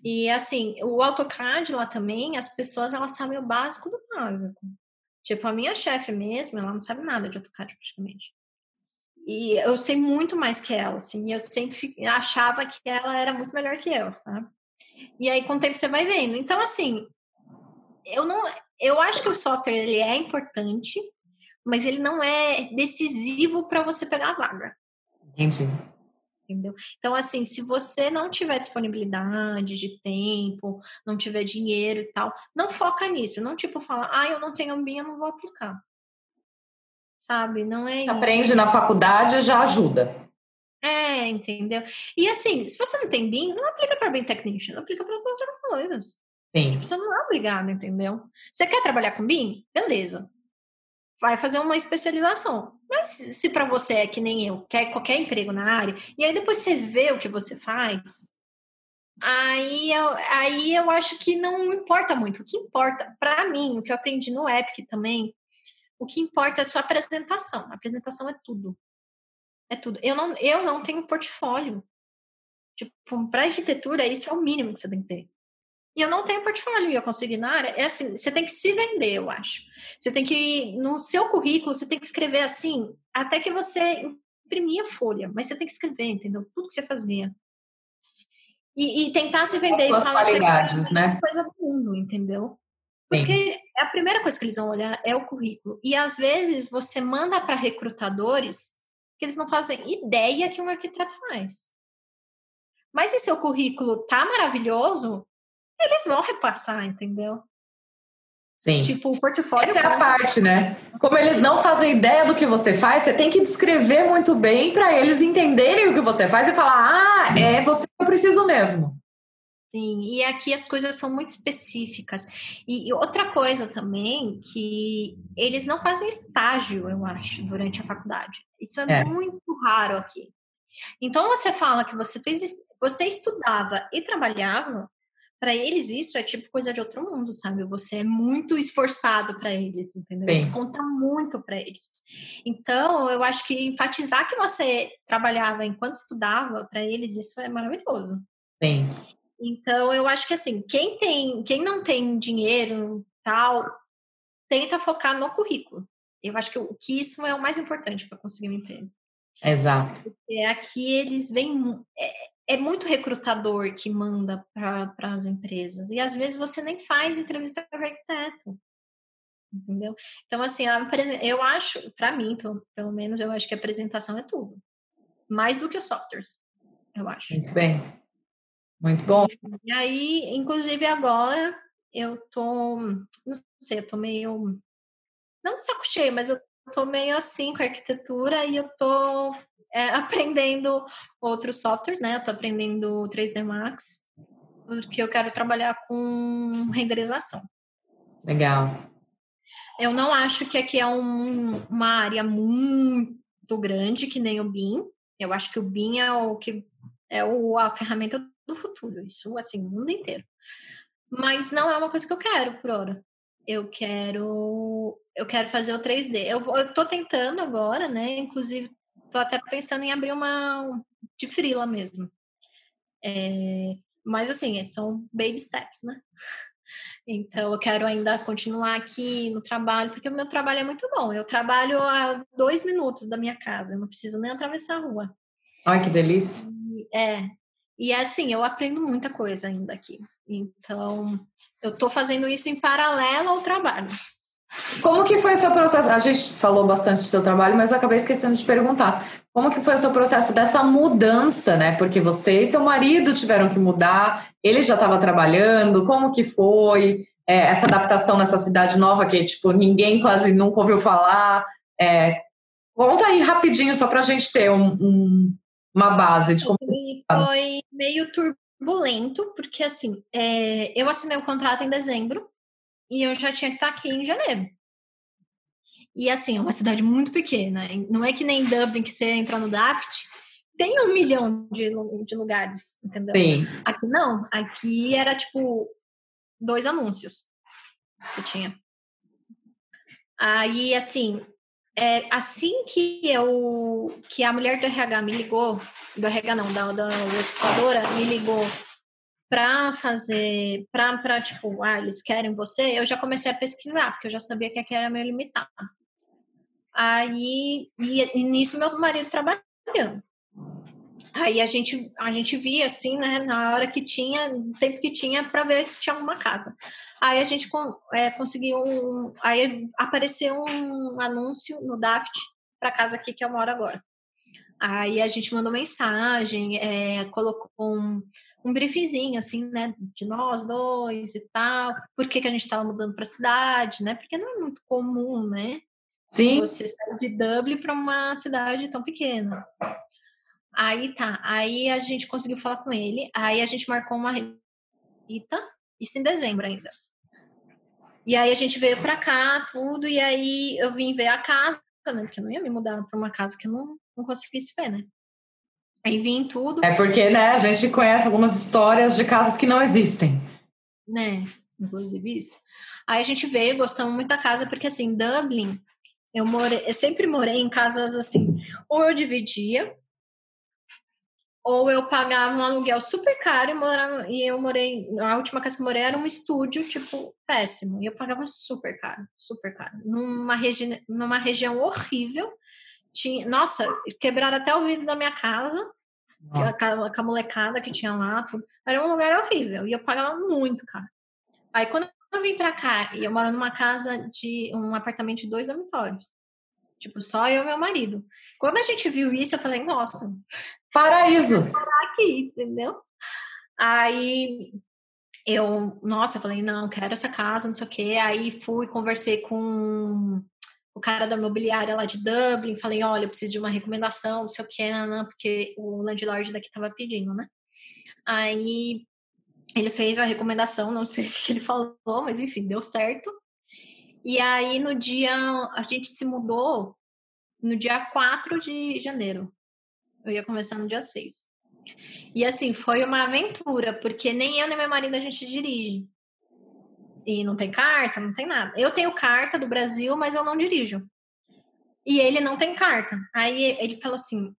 E assim, o AutoCAD lá também, as pessoas elas sabem o básico do básico. Tipo, a minha chefe mesmo, ela não sabe nada de AutoCAD praticamente. E eu sei muito mais que ela, assim, eu sempre achava que ela era muito melhor que eu, sabe? E aí, com o tempo, você vai vendo. Então, assim, eu não. Eu acho que o software ele é importante, mas ele não é decisivo para você pegar a vaga. Entendi. Entendeu? Então, assim, se você não tiver disponibilidade de tempo, não tiver dinheiro e tal, não foca nisso. Não, tipo, fala, ah, eu não tenho BIM, eu não vou aplicar. Sabe? Não é isso. Aprende na faculdade, já ajuda. É, entendeu? E assim, se você não tem BIM, não aplica para BIM Technician, aplica para outras coisas. Sim. Tipo, você não é obrigado, entendeu? Você quer trabalhar com BIM? Beleza vai fazer uma especialização. Mas se para você é que nem eu, quer qualquer emprego na área, e aí depois você vê o que você faz, aí eu, aí eu acho que não importa muito. O que importa, para mim, o que eu aprendi no Epic também, o que importa é a sua apresentação. A apresentação é tudo. É tudo. Eu não, eu não tenho portfólio. Tipo, para arquitetura, isso é o mínimo que você tem que ter. E eu não tenho portfólio e eu consegui na área. É assim, você tem que se vender, eu acho. Você tem que, no seu currículo, você tem que escrever assim, até que você imprimia folha, mas você tem que escrever, entendeu? Tudo que você fazia. E, e tentar se vender e falar qualidades, né? coisa do mundo, entendeu? Porque Sim. a primeira coisa que eles vão olhar é o currículo. E às vezes você manda para recrutadores que eles não fazem ideia que um arquiteto faz. Mas se seu currículo tá maravilhoso, eles vão repassar, entendeu? Sim. Tipo, o portfólio. Essa é a parte, né? Como eles não fazem ideia do que você faz, você tem que descrever muito bem para eles entenderem o que você faz e falar: ah, é você que eu preciso mesmo. Sim, e aqui as coisas são muito específicas. E, e, outra coisa também, que eles não fazem estágio, eu acho, durante a faculdade. Isso é, é. muito raro aqui. Então você fala que você fez, você estudava e trabalhava, para eles isso é tipo coisa de outro mundo, sabe? Você é muito esforçado para eles, entendeu? Sim. Isso conta muito para eles. Então, eu acho que enfatizar que você trabalhava enquanto estudava, para eles isso é maravilhoso. Sim. Então, eu acho que assim, quem tem, quem não tem dinheiro, tal, tenta focar no currículo. Eu acho que, que isso é o mais importante para conseguir um emprego. Exato. Porque aqui eles vêm. É, é muito recrutador que manda para as empresas. E às vezes você nem faz entrevista com arquiteto. Entendeu? Então, assim, eu acho, para mim, pelo, pelo menos, eu acho que a apresentação é tudo. Mais do que os softwares, eu acho. Muito bem. Muito bom. E aí, inclusive agora, eu tô, não sei, eu tô meio, não de saco cheio, mas eu tô meio assim com a arquitetura e eu tô é, aprendendo outros softwares, né? Eu tô aprendendo 3D Max, porque eu quero trabalhar com renderização. Legal. Eu não acho que aqui é um, uma área muito grande, que nem o BIM. Eu acho que o BIM é o que é o, a ferramenta do futuro. Isso, assim, o mundo inteiro. Mas não é uma coisa que eu quero por hora eu quero eu quero fazer o 3D. Eu, eu tô tentando agora, né? Inclusive, tô até pensando em abrir uma de frila mesmo. É, mas assim, são baby steps, né? Então, eu quero ainda continuar aqui no trabalho, porque o meu trabalho é muito bom. Eu trabalho a dois minutos da minha casa, eu não preciso nem atravessar a rua. Ai, que delícia! É, e assim, eu aprendo muita coisa ainda aqui. Então, eu estou fazendo isso em paralelo ao trabalho. Como que foi o seu processo? A gente falou bastante do seu trabalho, mas eu acabei esquecendo de perguntar. Como que foi o seu processo dessa mudança, né? Porque você e seu marido tiveram que mudar, ele já estava trabalhando, como que foi é, essa adaptação nessa cidade nova que, tipo, ninguém quase nunca ouviu falar? É, conta aí rapidinho, só para a gente ter um, um, uma base de como. Foi meio turbulento, porque assim, é, eu assinei o contrato em dezembro e eu já tinha que estar aqui em janeiro. E assim, é uma cidade muito pequena. Não é que nem Dublin que você entra no Daft, tem um milhão de, de lugares, entendeu? Sim. Aqui não. Aqui era tipo dois anúncios que tinha. Aí, assim, é, assim que eu que a mulher do RH me ligou, do RH não, da, da recrutadora me ligou para fazer, para tipo, ah, eles querem você, eu já comecei a pesquisar, porque eu já sabia que aqui era meio limitado. Aí, e, e nisso meu marido trabalhando. Aí a gente, a gente via assim, né, na hora que tinha, no tempo que tinha, para ver se tinha alguma casa. Aí a gente é, conseguiu, um, aí apareceu um anúncio no Daft para casa aqui que eu moro agora. Aí a gente mandou mensagem, é, colocou um, um briefzinho, assim, né, de nós dois e tal, por que, que a gente estava mudando para a cidade, né, porque não é muito comum, né, Sim. você sair de Dublin para uma cidade tão pequena. Aí tá, aí a gente conseguiu falar com ele, aí a gente marcou uma visita, isso em dezembro ainda. E aí a gente veio pra cá, tudo, e aí eu vim ver a casa, né? Porque eu não ia me mudar pra uma casa que eu não, não conseguisse ver, né? Aí vim tudo. É porque, né, a gente conhece algumas histórias de casas que não existem. Né, inclusive isso. Aí a gente veio, gostamos muito da casa, porque assim, Dublin, eu morei, eu sempre morei em casas assim, ou eu dividia, ou eu pagava um aluguel super caro e, morava, e eu morei. A última casa que eu morei era um estúdio, tipo, péssimo. E eu pagava super caro, super caro. Numa, regi numa região horrível. Tinha, nossa, quebraram até o vidro da minha casa. Ah. Com, a, molecada que tinha lá. Tudo. Era um lugar horrível. E eu pagava muito caro. Aí quando eu vim pra cá, e eu moro numa casa de um apartamento de dois dormitórios. Tipo, só eu e meu marido. Quando a gente viu isso, eu falei, nossa, Paraíso. Parar aqui, entendeu? Aí eu, nossa, falei, não, quero essa casa, não sei o quê. Aí fui, conversei com o cara da imobiliária lá de Dublin, falei, olha, eu preciso de uma recomendação, não sei o não, porque o landlord daqui tava pedindo, né? Aí ele fez a recomendação, não sei o que ele falou, mas enfim, deu certo. E aí no dia, a gente se mudou no dia 4 de janeiro. Eu ia começar no dia 6. E assim, foi uma aventura, porque nem eu nem meu marido a gente dirige. E não tem carta, não tem nada. Eu tenho carta do Brasil, mas eu não dirijo. E ele não tem carta. Aí ele falou assim: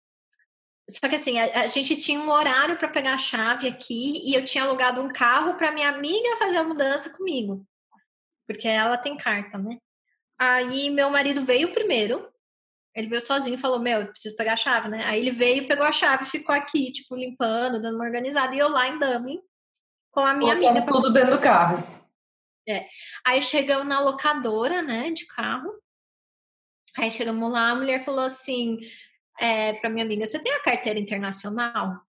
só que assim, a, a gente tinha um horário para pegar a chave aqui e eu tinha alugado um carro para minha amiga fazer a mudança comigo. Porque ela tem carta, né? Aí meu marido veio primeiro. Ele veio sozinho e falou: Meu, eu preciso pegar a chave, né? Aí ele veio, pegou a chave, ficou aqui, tipo, limpando, dando uma organizada. E eu lá em Dublin com a minha amiga. Tudo dentro do carro. É. Aí chegamos na locadora, né, de carro. Aí chegamos lá, a mulher falou assim: é, para minha amiga: Você tem a carteira internacional?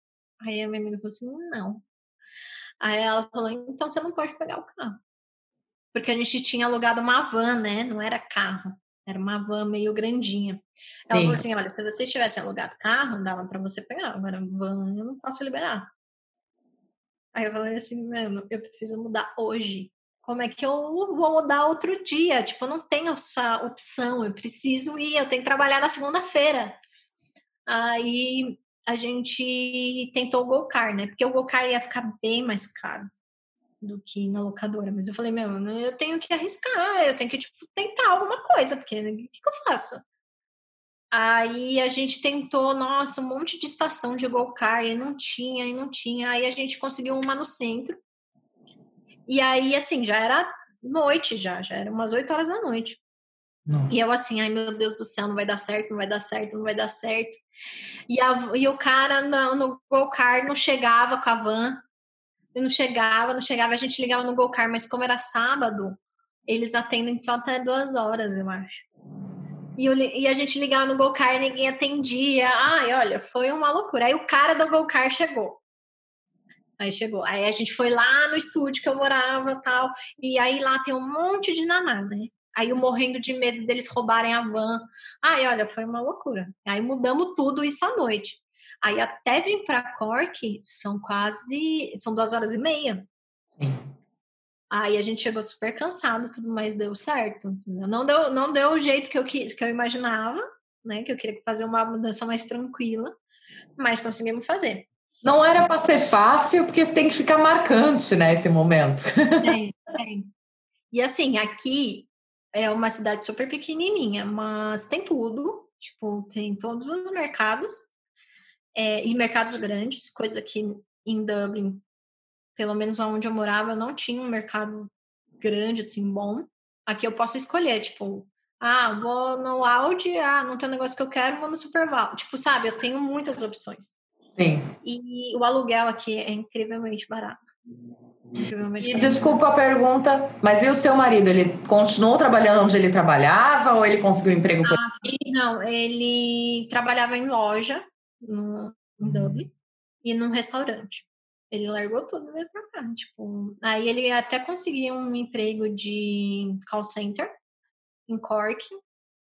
Aí a minha amiga falou assim: Não. Aí ela falou: Então você não pode pegar o carro. Porque a gente tinha alugado uma van, né? Não era carro. Era uma van meio grandinha. Ela Sim. falou assim: Olha, se você tivesse alugado carro, dava para você pegar. Agora, van eu não posso liberar. Aí eu falei assim: Mano, eu preciso mudar hoje. Como é que eu vou mudar outro dia? Tipo, eu não tenho essa opção. Eu preciso ir, eu tenho que trabalhar na segunda-feira. Aí a gente tentou o Golcar, né? Porque o Golcar ia ficar bem mais caro do que na locadora. Mas eu falei, meu, eu tenho que arriscar, eu tenho que, tipo, tentar alguma coisa, porque o que, que eu faço? Aí a gente tentou, nossa, um monte de estação de Golcar, e não tinha, e não tinha. Aí a gente conseguiu uma no centro. E aí, assim, já era noite já, já era umas 8 horas da noite. Não. E eu assim, ai meu Deus do céu, não vai dar certo, não vai dar certo, não vai dar certo. E, a, e o cara no, no Golcar não chegava com a van, não chegava, não chegava, a gente ligava no Golcar, mas como era sábado, eles atendem só até duas horas, eu acho. E, eu, e a gente ligava no Golcar e ninguém atendia. Ai, olha, foi uma loucura. Aí o cara do Golcar chegou. Aí chegou. Aí a gente foi lá no estúdio que eu morava tal. E aí lá tem um monte de naná, né? Aí eu morrendo de medo deles roubarem a van. Ai, olha, foi uma loucura. Aí mudamos tudo isso à noite. Aí até vir para Cork são quase, são duas horas e meia. Sim. Aí a gente chegou super cansado, tudo mais deu certo. Não deu, não deu o jeito que eu, que eu imaginava, né? Que eu queria fazer uma mudança mais tranquila, mas conseguimos fazer. Não era para ser fácil, porque tem que ficar marcante, né, esse momento. Tem, tem. E assim, aqui é uma cidade super pequenininha, mas tem tudo. Tipo, tem todos os mercados. É, e mercados grandes, coisa que em Dublin, pelo menos onde eu morava, não tinha um mercado grande, assim, bom. Aqui eu posso escolher, tipo, ah, vou no Audi, ah, não tem um negócio que eu quero, vou no Superval. Tipo, sabe, eu tenho muitas opções. Sim. E o aluguel aqui é incrivelmente barato. E desculpa a pergunta, mas e o seu marido? Ele continuou trabalhando onde ele trabalhava ou ele conseguiu emprego ah? Não, ele trabalhava em loja no, em Dublin e num restaurante. Ele largou tudo e veio pra cá. Tipo, aí ele até conseguiu um emprego de call center em Cork,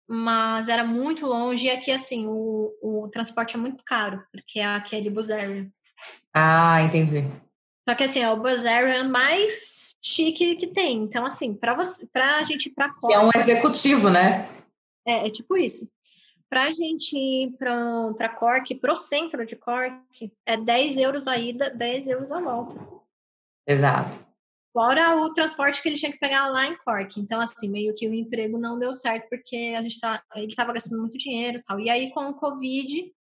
mas era muito longe e aqui, assim, o, o transporte é muito caro, porque aqui é de Bus Area. Ah, entendi. Só que assim, é o bus area mais chique que tem. Então, assim, para você, pra gente ir pra Cork. É um executivo, né? É, é tipo isso. Pra gente ir pra, pra Cork, pro centro de Cork, é 10 euros a ida, 10 euros a volta. Exato. Fora o transporte que ele tinha que pegar lá em Cork. Então, assim, meio que o emprego não deu certo, porque a gente tá, ele estava gastando muito dinheiro e tal. E aí, com o Covid,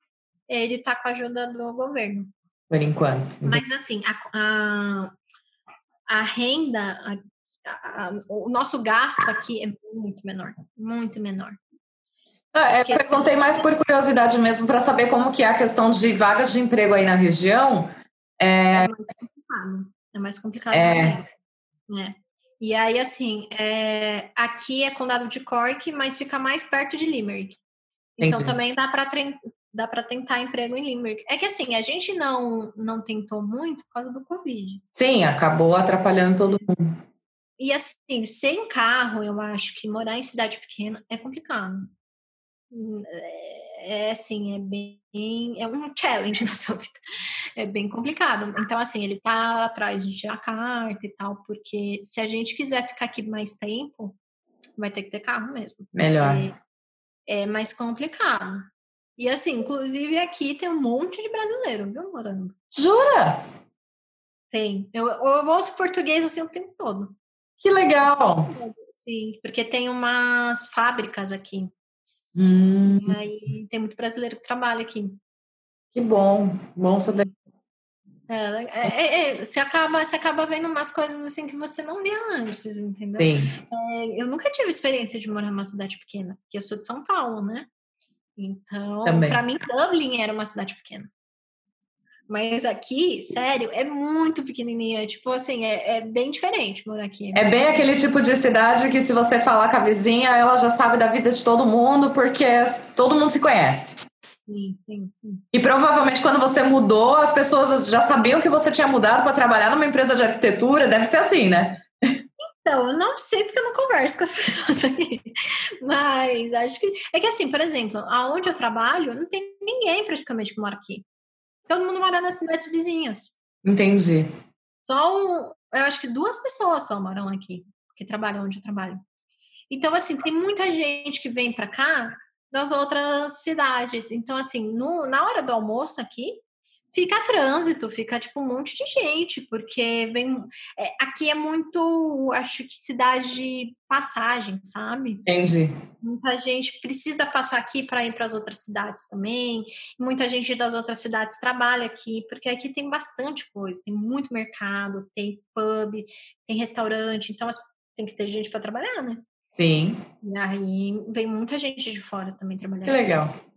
ele tá com a ajuda do governo por enquanto. Mas assim, a, a, a renda, a, o nosso gasto aqui é muito menor, muito menor. Ah, é, perguntei mais por curiosidade mesmo para saber como que é a questão de vagas de emprego aí na região. É, é mais complicado. É mais complicado. É. Né? E aí, assim, é, aqui é condado de Cork, mas fica mais perto de Limerick. Então Entendi. também dá para dá para tentar emprego em Limerick. É que assim, a gente não não tentou muito por causa do Covid. Sim, acabou atrapalhando todo mundo. E assim, sem carro, eu acho que morar em cidade pequena é complicado. Hum, é, é assim, é bem. É um challenge na sua vida. É bem complicado. Então, assim, ele tá atrás de tirar carta e tal, porque se a gente quiser ficar aqui mais tempo, vai ter que ter carro mesmo. Melhor. É mais complicado. E assim, inclusive aqui tem um monte de brasileiro, viu, morando. Jura? Tem. Eu, eu ouço português assim o tempo todo. Que legal! Sim, porque tem umas fábricas aqui. Hum. E aí tem muito brasileiro que trabalha aqui. Que bom, bom saber. É, é, é, é, você, acaba, você acaba vendo umas coisas assim que você não via antes, entendeu? Sim. É, eu nunca tive experiência de morar numa cidade pequena, porque eu sou de São Paulo, né? Então, para mim, Dublin era uma cidade pequena. Mas aqui, sério, é muito pequenininha. Tipo assim, é, é bem diferente morar aqui. É bem aquele tipo de cidade que se você falar com a vizinha, ela já sabe da vida de todo mundo, porque todo mundo se conhece. Sim, sim, sim. E provavelmente quando você mudou, as pessoas já sabiam que você tinha mudado para trabalhar numa empresa de arquitetura, deve ser assim, né? Então, eu não sei porque eu não converso com as pessoas aqui. Mas acho que. É que assim, por exemplo, aonde eu trabalho, não tem ninguém praticamente que mora aqui. Todo mundo mora nas cidades vizinhas. Entendi. Só um, eu acho que duas pessoas só moram aqui, que trabalham onde eu trabalho. Então, assim, tem muita gente que vem para cá das outras cidades. Então, assim, no, na hora do almoço aqui, fica trânsito, fica tipo um monte de gente, porque vem. É, aqui é muito, acho que cidade de passagem, sabe? Entendi. Muita gente precisa passar aqui para ir para as outras cidades também. Muita gente das outras cidades trabalha aqui, porque aqui tem bastante coisa, tem muito mercado, tem pub, tem restaurante, então tem que ter gente para trabalhar, né? Sim. E aí vem muita gente de fora também trabalhar. Que legal.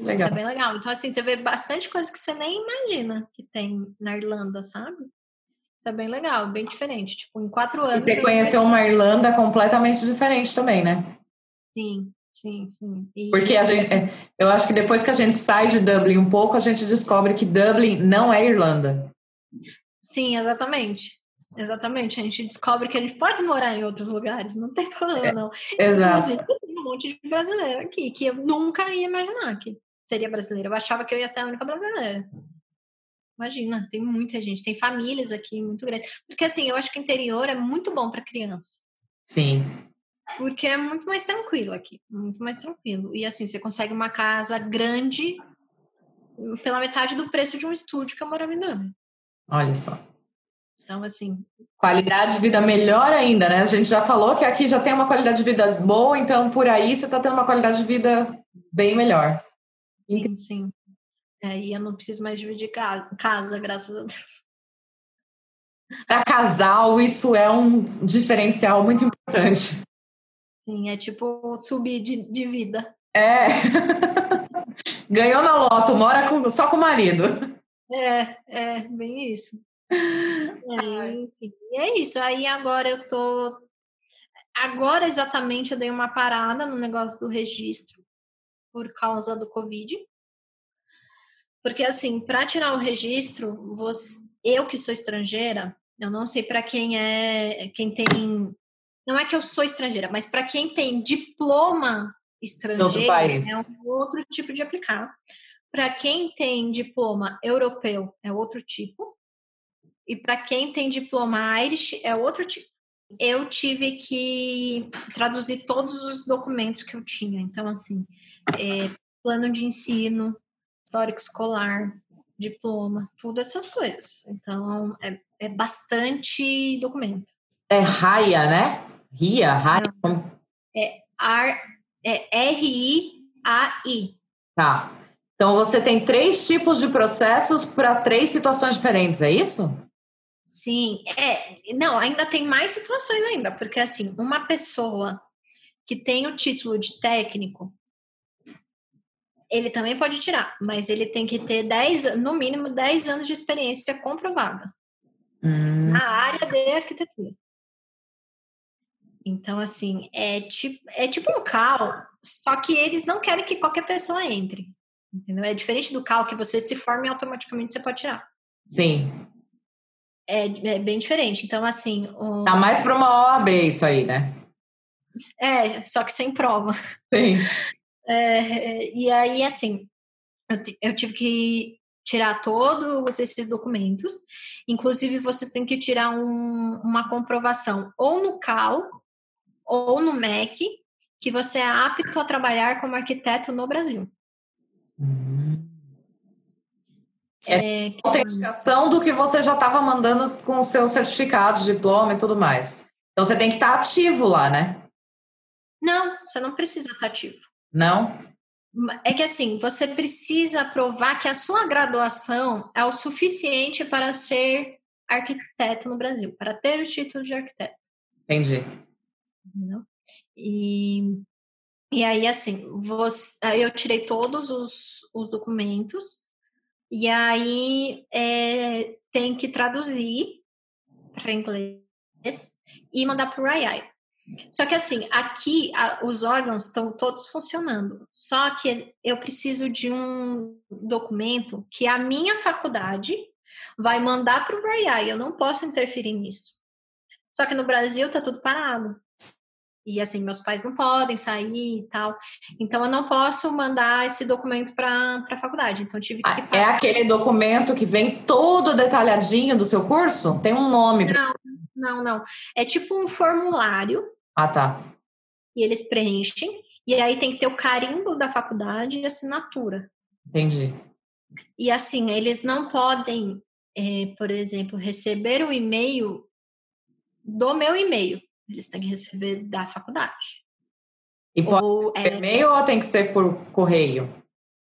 Legal. É bem legal. Então, assim, você vê bastante coisa que você nem imagina que tem na Irlanda, sabe? Isso é bem legal, bem diferente. Tipo, em quatro anos. E você conheceu uma Irlanda completamente diferente também, né? Sim, sim, sim. E Porque a gente, é, eu acho que depois que a gente sai de Dublin um pouco, a gente descobre que Dublin não é Irlanda. Sim, exatamente. Exatamente, a gente descobre que a gente pode morar em outros lugares, não tem problema, é, não. Exato. tem um monte de brasileiro aqui, que eu nunca ia imaginar que seria brasileira. Eu achava que eu ia ser a única brasileira. Imagina, tem muita gente, tem famílias aqui muito grandes. Porque assim, eu acho que o interior é muito bom para criança. Sim. Porque é muito mais tranquilo aqui, muito mais tranquilo. E assim, você consegue uma casa grande pela metade do preço de um estúdio que eu morava em Dublin. Olha só. Então, assim. Qualidade de vida melhor ainda, né? A gente já falou que aqui já tem uma qualidade de vida boa, então por aí você está tendo uma qualidade de vida bem melhor. Sim, sim. É, e eu não preciso mais dividir casa, graças a Deus. Para casal, isso é um diferencial muito importante. Sim, é tipo subir de, de vida. É. Ganhou na loto, mora com, só com o marido. É, é, bem isso. É, e é isso. Aí agora eu tô. Agora exatamente eu dei uma parada no negócio do registro por causa do Covid. Porque, assim, para tirar o registro, você, eu que sou estrangeira, eu não sei para quem é, quem tem. Não é que eu sou estrangeira, mas para quem tem diploma estrangeiro, é um outro tipo de aplicar. Para quem tem diploma europeu, é outro tipo. E para quem tem diploma Irish, é outro tipo. Eu tive que traduzir todos os documentos que eu tinha. Então, assim, é, plano de ensino, histórico escolar, diploma, tudo essas coisas. Então, é, é bastante documento. É RAIA, né? RIA, RAIA. É, R, é R-I-A-I. Tá. Então, você tem três tipos de processos para três situações diferentes, é isso? Sim, é. Não, ainda tem mais situações ainda, porque assim, uma pessoa que tem o título de técnico, ele também pode tirar, mas ele tem que ter 10, no mínimo 10 anos de experiência comprovada hum. na área de arquitetura. Então, assim, é tipo, é tipo um CAL, só que eles não querem que qualquer pessoa entre. Entendeu? É diferente do CAL, que você se forma e automaticamente você pode tirar. Sim. É, é bem diferente. Então, assim. O... Tá mais para uma OAB isso aí, né? É, só que sem prova. Sim. É, e aí, assim, eu, eu tive que tirar todos esses documentos. Inclusive, você tem que tirar um, uma comprovação ou no CAL ou no MEC que você é apto a trabalhar como arquiteto no Brasil. Uhum. É, é autenticação do que você já estava mandando com o seu certificado, diploma e tudo mais. Então você tem que estar ativo lá, né? Não, você não precisa estar ativo. Não? É que assim, você precisa provar que a sua graduação é o suficiente para ser arquiteto no Brasil, para ter o título de arquiteto. Entendi. Não? E, e aí, assim, você, aí eu tirei todos os, os documentos, e aí é, tem que traduzir para inglês e mandar para o RAI. Só que assim, aqui a, os órgãos estão todos funcionando. Só que eu preciso de um documento que a minha faculdade vai mandar para o BRI. Eu não posso interferir nisso. Só que no Brasil está tudo parado. E assim, meus pais não podem sair e tal. Então eu não posso mandar esse documento para a faculdade. Então tive que. Ah, é aquele documento que vem todo detalhadinho do seu curso? Tem um nome. Não, não, não. É tipo um formulário ah, tá. E eles preenchem. E aí tem que ter o carimbo da faculdade e assinatura. Entendi. E assim, eles não podem, é, por exemplo, receber o e-mail do meu e-mail. Eles têm que receber da faculdade. E pode ou, ser é, e-mail ou tem que ser por correio?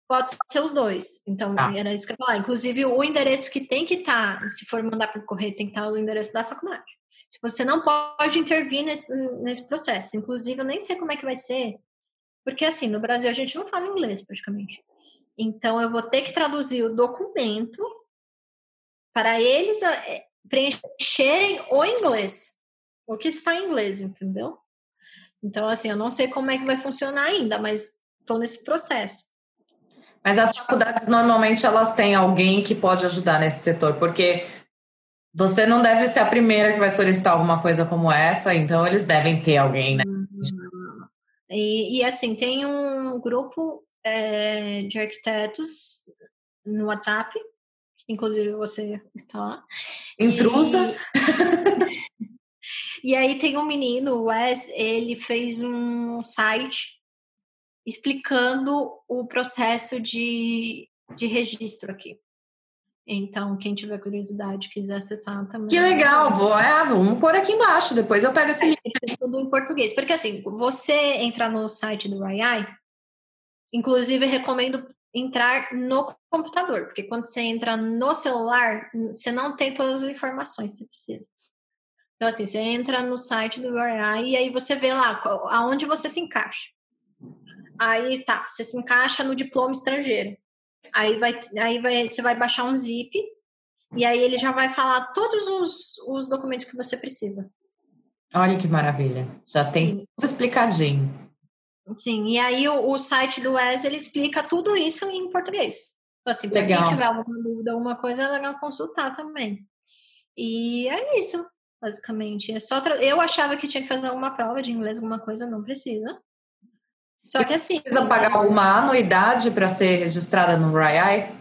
Pode ser os dois. Então, ah. era isso que eu ia falar. Inclusive, o endereço que tem que estar, tá, se for mandar por correio, tem que estar tá o endereço da faculdade. Tipo, você não pode intervir nesse, nesse processo. Inclusive, eu nem sei como é que vai ser, porque assim, no Brasil a gente não fala inglês praticamente. Então, eu vou ter que traduzir o documento para eles é, preencherem o inglês, o que está em inglês, entendeu? Então, assim, eu não sei como é que vai funcionar ainda, mas estou nesse processo. Mas as faculdades normalmente elas têm alguém que pode ajudar nesse setor, porque você não deve ser a primeira que vai solicitar alguma coisa como essa, então eles devem ter alguém, né? Uhum. E, e assim, tem um grupo é, de arquitetos no WhatsApp, inclusive você está lá. Intrusa? E, e aí tem um menino, o Wes, ele fez um site explicando o processo de, de registro aqui. Então, quem tiver curiosidade, quiser acessar também. Que legal, vou, é, vamos pôr aqui embaixo, depois eu pego esse é, link. Tudo em português. Porque assim, você entrar no site do RAI, inclusive recomendo entrar no computador, porque quando você entra no celular, você não tem todas as informações que você precisa. Então, assim, você entra no site do RAI e aí você vê lá aonde você se encaixa. Aí tá, você se encaixa no diploma estrangeiro. Aí, vai, aí vai, você vai baixar um zip e aí ele já vai falar todos os, os documentos que você precisa. Olha que maravilha. Já tem Sim. tudo explicadinho. Sim, e aí o, o, site do Wes, ele explica tudo isso em português. Então, assim, para quem tiver alguma dúvida, alguma coisa, é legal consultar também. E é isso, basicamente. É só tra... Eu achava que tinha que fazer alguma prova de inglês, alguma coisa, não precisa. Só que assim. Precisa pagar alguma anuidade para ser registrada no RAI?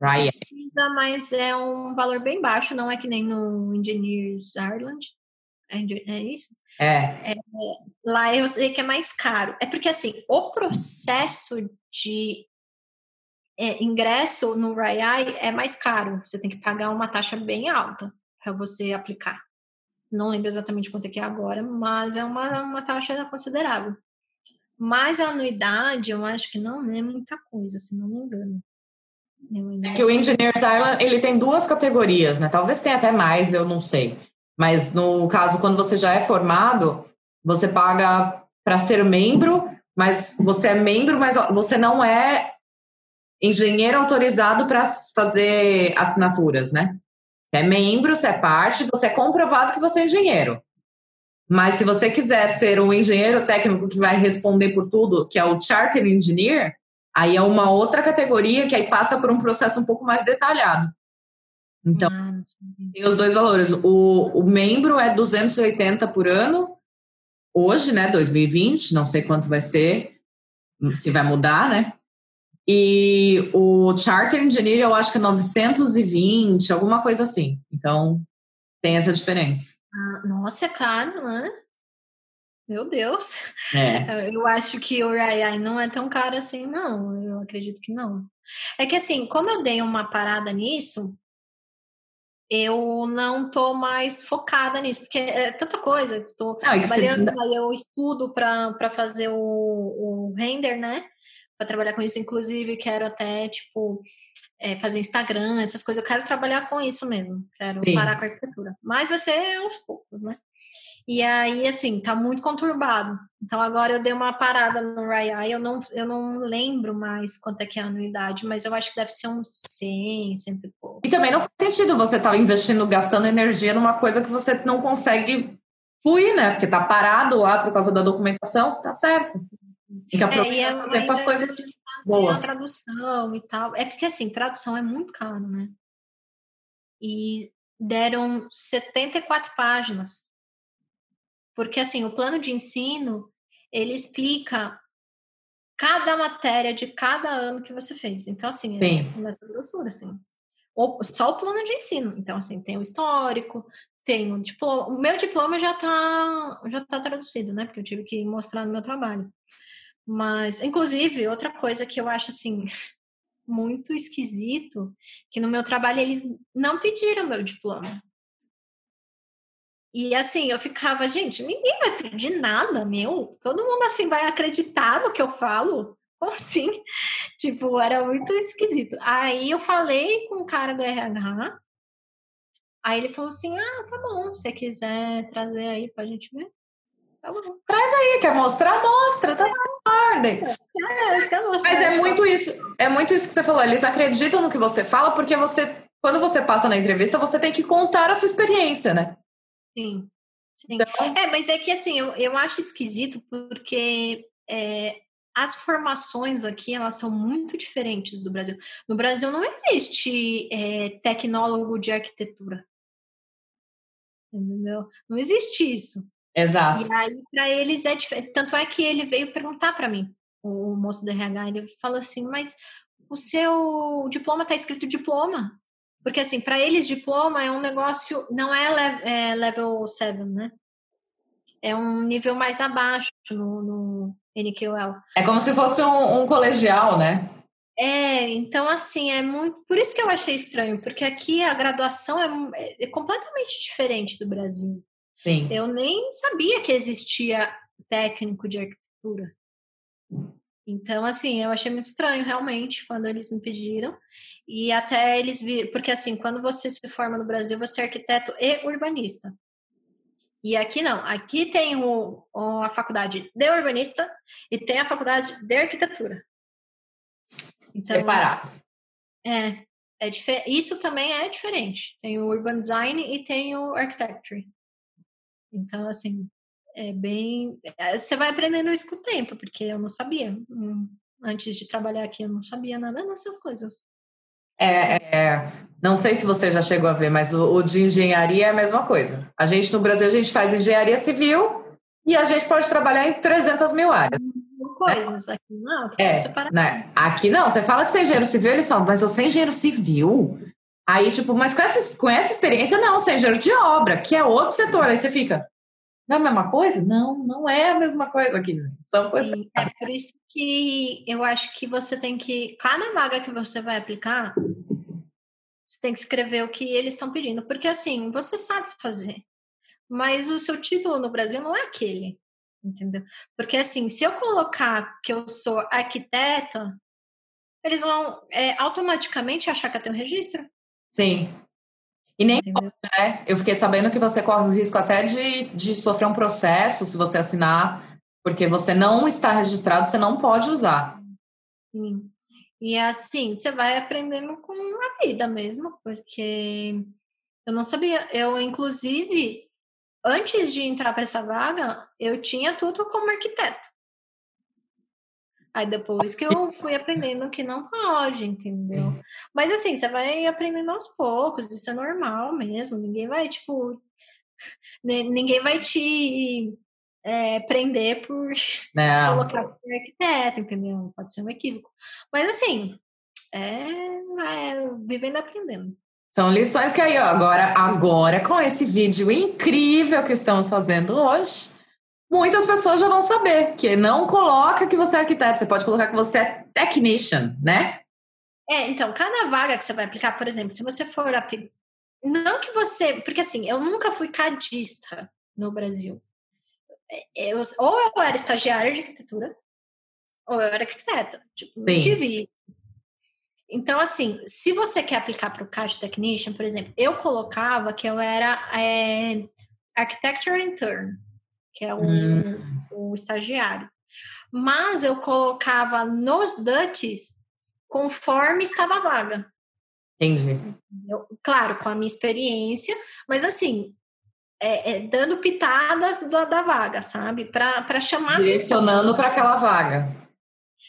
RAI. Precisa, mas é um valor bem baixo, não é que nem no Engineers Ireland. É, é isso? É. é. Lá eu sei que é mais caro. É porque assim, o processo de é, ingresso no RAI é mais caro. Você tem que pagar uma taxa bem alta para você aplicar. Não lembro exatamente quanto é que é agora, mas é uma, uma taxa considerável. Mas a anuidade, eu acho que não é muita coisa, se não me engano. É que o Engineers Island, ele tem duas categorias, né? Talvez tenha até mais, eu não sei. Mas no caso, quando você já é formado, você paga para ser membro, mas você é membro, mas você não é engenheiro autorizado para fazer assinaturas, né? Você é membro, você é parte, você é comprovado que você é engenheiro. Mas se você quiser ser um engenheiro técnico que vai responder por tudo, que é o Charter Engineer, Aí é uma outra categoria que aí passa por um processo um pouco mais detalhado. Então, ah, tem os dois valores. O, o membro é 280 por ano, hoje, né, 2020, não sei quanto vai ser, se vai mudar, né? E o Charter Engineer eu acho que é 920, alguma coisa assim. Então, tem essa diferença. Ah, nossa, é caro, né? Meu Deus. É. Eu acho que o Rayai não é tão caro assim, não. Eu acredito que não. É que assim, como eu dei uma parada nisso, eu não tô mais focada nisso, porque é tanta coisa. Estou trabalhando, você... aí eu estudo para fazer o, o render, né? Para trabalhar com isso, inclusive, quero até, tipo, é, fazer Instagram, essas coisas. Eu quero trabalhar com isso mesmo. Quero Sim. parar com a arquitetura. Mas vai ser aos poucos, né? E aí, assim, tá muito conturbado. Então agora eu dei uma parada no Rayai, eu não, eu não lembro mais quanto é que é a anuidade, mas eu acho que deve ser uns 100, 100 e pouco. E também não faz sentido você estar tá investindo, gastando energia numa coisa que você não consegue fluir, né? Porque tá parado lá por causa da documentação, está certo. Tem que aproveitar é, tempo as coisas boas. A tradução e tal. É porque, assim, tradução é muito caro, né? E deram 74 páginas porque, assim, o plano de ensino, ele explica cada matéria de cada ano que você fez. Então, assim, é nessa grossura, assim. O, só o plano de ensino. Então, assim, tem o histórico, tem o diploma. O meu diploma já está já tá traduzido, né? Porque eu tive que mostrar no meu trabalho. Mas, inclusive, outra coisa que eu acho, assim, muito esquisito, que no meu trabalho eles não pediram meu diploma. E assim, eu ficava, gente, ninguém vai pedir nada, meu. Todo mundo assim vai acreditar no que eu falo. Como assim? Tipo, era muito esquisito. Aí eu falei com o cara do RH. Aí ele falou assim: ah, tá bom, se você quiser trazer aí pra gente ver. Tá bom. Traz aí, quer mostrar? Mostra, tá na ordem. É, Mas é muito isso, é muito isso que você falou. Eles acreditam no que você fala, porque você, quando você passa na entrevista, você tem que contar a sua experiência, né? Sim. Sim. Então... É, mas é que assim, eu, eu acho esquisito porque é, as formações aqui elas são muito diferentes do Brasil. No Brasil não existe é, tecnólogo de arquitetura. Entendeu? Não existe isso. Exato. E aí, para eles é diferente. Tanto é que ele veio perguntar para mim, o moço do RH, ele falou assim: Mas o seu diploma está escrito diploma. Porque, assim, para eles, diploma é um negócio, não é, é, level 7, né? É um nível mais abaixo no, no NQL. É como se fosse um, um colegial, né? É, então assim, é muito. Por isso que eu achei estranho, porque aqui a graduação é, é, completamente diferente do Brasil. Sim. Eu nem sabia que existia técnico de arquitetura. Então, assim, eu achei muito estranho realmente quando eles me pediram. E até eles viram, porque assim, quando você se forma no Brasil, você é arquiteto e urbanista. E aqui não, aqui tem o, a faculdade de urbanista e tem a faculdade de arquitetura. Então, Separado. É, é isso também é diferente. Tem o urban design e tem o architecture. Então, assim, é bem. É, você vai aprendendo isso com o tempo, porque eu não sabia. Hum, antes de trabalhar aqui, eu não sabia nada dessas coisas. É, é, não sei se você já chegou a ver, mas o, o, de engenharia é a mesma coisa. A gente no Brasil a gente faz engenharia civil e a gente pode trabalhar em 300 mil áreas. Coisas aqui não, é, né? Aqui não, você fala que você é engenheiro civil, eles falam, mas eu sou engenheiro civil. Aí, tipo, mas com essa, com essa experiência, não, você é engenheiro de obra, que é outro setor. Aí você fica, não é a mesma coisa? Não, não é a mesma coisa aqui, gente. São coisas. Sim, é por isso que eu acho que você tem que. Cada vaga que você vai aplicar, você tem que escrever o que eles estão pedindo. Porque assim, você sabe fazer. Mas o seu título no Brasil não é aquele. Entendeu? Porque assim, se eu colocar que eu sou arquiteta, eles vão é, automaticamente achar que eu tenho registro. Sim. E nem pode, né? Eu fiquei sabendo que você corre o risco até de, de sofrer um processo se você assinar, porque você não está registrado, você não pode usar. Sim. E assim, você vai aprendendo com a vida mesmo, porque eu não sabia. Eu, inclusive, antes de entrar para essa vaga, eu tinha tudo como arquiteto. Aí depois que eu fui aprendendo que não pode, entendeu? Mas assim, você vai aprendendo aos poucos, isso é normal mesmo. Ninguém vai, tipo, ninguém vai te é, prender por não. colocar por arquiteto, entendeu? Pode ser um equívoco. Mas assim, é, é vivendo aprendendo. São lições que aí, ó, agora, agora com esse vídeo incrível que estamos fazendo hoje, muitas pessoas já vão saber que não coloca que você é arquiteto, você pode colocar que você é technician, né? É, então, cada vaga que você vai aplicar, por exemplo, se você for não que você, porque assim, eu nunca fui cadista no Brasil. É, eu, ou eu era estagiária de arquitetura, ou eu era arquiteta. Tipo, não tive então, assim, se você quer aplicar para o CAD Technician, por exemplo, eu colocava que eu era é, Architecture Intern, que é o, hum. o estagiário. Mas eu colocava nos Dutch conforme estava a vaga. Entendi. Eu, claro, com a minha experiência, mas assim, é, é, dando pitadas da, da vaga, sabe? Para chamar. Direcionando para aquela vaga.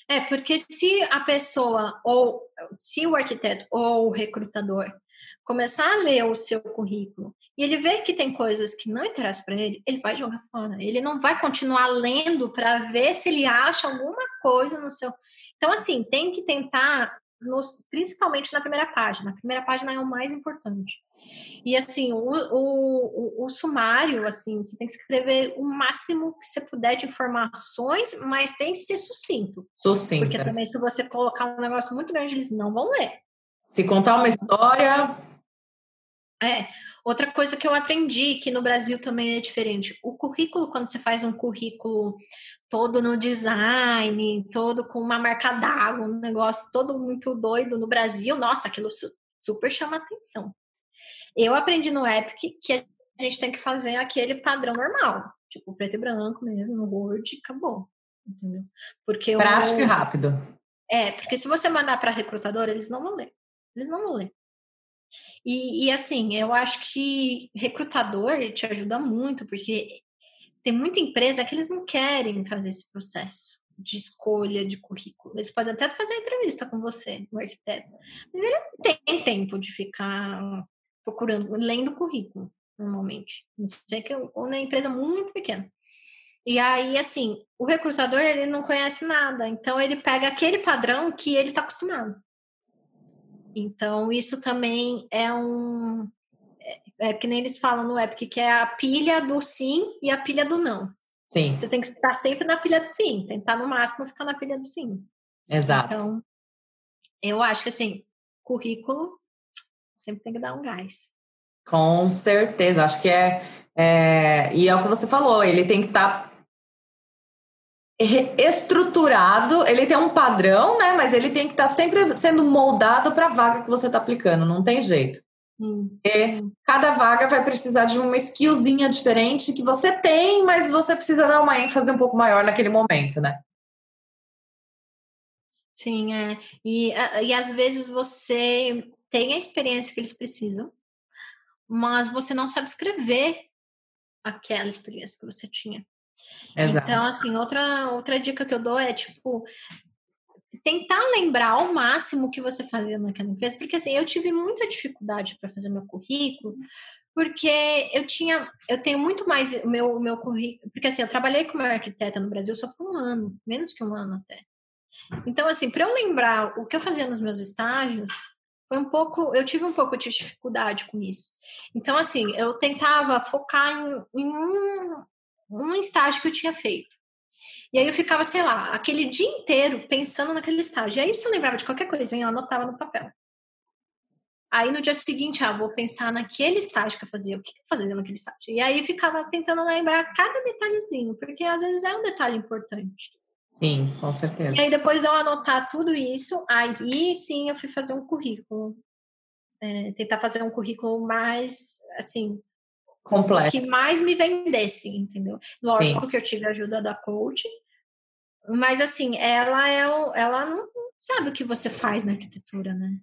É, porque se a pessoa, ou se o arquiteto ou o recrutador começar a ler o seu currículo e ele ver que tem coisas que não interessam para ele, ele vai jogar fora. Ele não vai continuar lendo para ver se ele acha alguma coisa no seu. Então, assim, tem que tentar, nos, principalmente na primeira página. A primeira página é o mais importante. E assim, o, o, o, o, sumário, assim, você tem que escrever o máximo que você puder de informações, mas tem que ser sucinto. Sucinto. Porque também se você colocar um negócio muito grande, eles não vão ler. Se contar uma história. É. Outra coisa que eu aprendi, que no Brasil também é diferente. O currículo, quando você faz um currículo todo no design, todo com uma marca d'água, um negócio todo muito doido no Brasil, nossa, aquilo super chama atenção. Eu aprendi no Epic que a gente tem que fazer aquele padrão normal, tipo preto e branco mesmo, no Word, acabou. Entendeu? Porque Prático eu... e rápido. É, porque se você mandar para recrutador, eles não vão ler. Eles não vão ler. E, e, assim, eu acho que recrutador te ajuda muito, porque tem muita empresa que eles não querem fazer esse processo de escolha de currículo. Eles podem até fazer entrevista com você, o arquiteto, mas ele não tem tempo de ficar procurando, lendo currículo, normalmente. Não sei que ou na empresa muito pequena. E aí, assim, o recrutador, ele não conhece nada, então ele pega aquele padrão que ele está acostumado. Então, isso também é um. É, é, que nem eles falam no Epic, que é a pilha do sim e a pilha do não. Sim. Você tem que estar sempre na pilha do sim, tentar no máximo ficar na pilha do sim. Exato. Então, eu acho que assim, currículo sempre tem que dar um gás. Com certeza, acho que é, é e é o que você falou, ele tem que estar tá estruturado, ele tem um padrão, né? Mas ele tem que estar tá sempre sendo moldado para a vaga que você está aplicando, não tem jeito. Hum. Cada vaga vai precisar de uma skillzinha diferente que você tem, mas você precisa dar uma ênfase um pouco maior naquele momento, né? Sim, é. E, e às vezes você tem a experiência que eles precisam, mas você não sabe escrever aquela experiência que você tinha. Exato. Então, assim, outra, outra dica que eu dou é, tipo, tentar lembrar ao máximo o que você fazia naquela empresa, porque, assim, eu tive muita dificuldade para fazer meu currículo, porque eu tinha, eu tenho muito mais meu meu currículo, porque assim, eu trabalhei como arquiteta no Brasil só por um ano, menos que um ano até. Então, assim, para eu lembrar o que eu fazia nos meus estágios, foi um pouco, eu tive um pouco de dificuldade com isso. Então, assim, eu tentava focar em, em um, um estágio que eu tinha feito. E aí eu ficava, sei lá, aquele dia inteiro pensando naquele estágio. E aí, se eu lembrava de qualquer coisinha, eu anotava no papel. Aí no dia seguinte, ah, vou pensar naquele estágio que eu fazia, o que eu fazia naquele estágio. E aí ficava tentando lembrar cada detalhezinho, porque às vezes é um detalhe importante. Sim, com certeza. E aí depois de eu anotar tudo isso, aí sim eu fui fazer um currículo. É, tentar fazer um currículo mais, assim... Completo. Que mais me vendesse, entendeu? Lógico sim. que eu tive a ajuda da coach, mas assim, ela é ela não sabe o que você faz na arquitetura, né?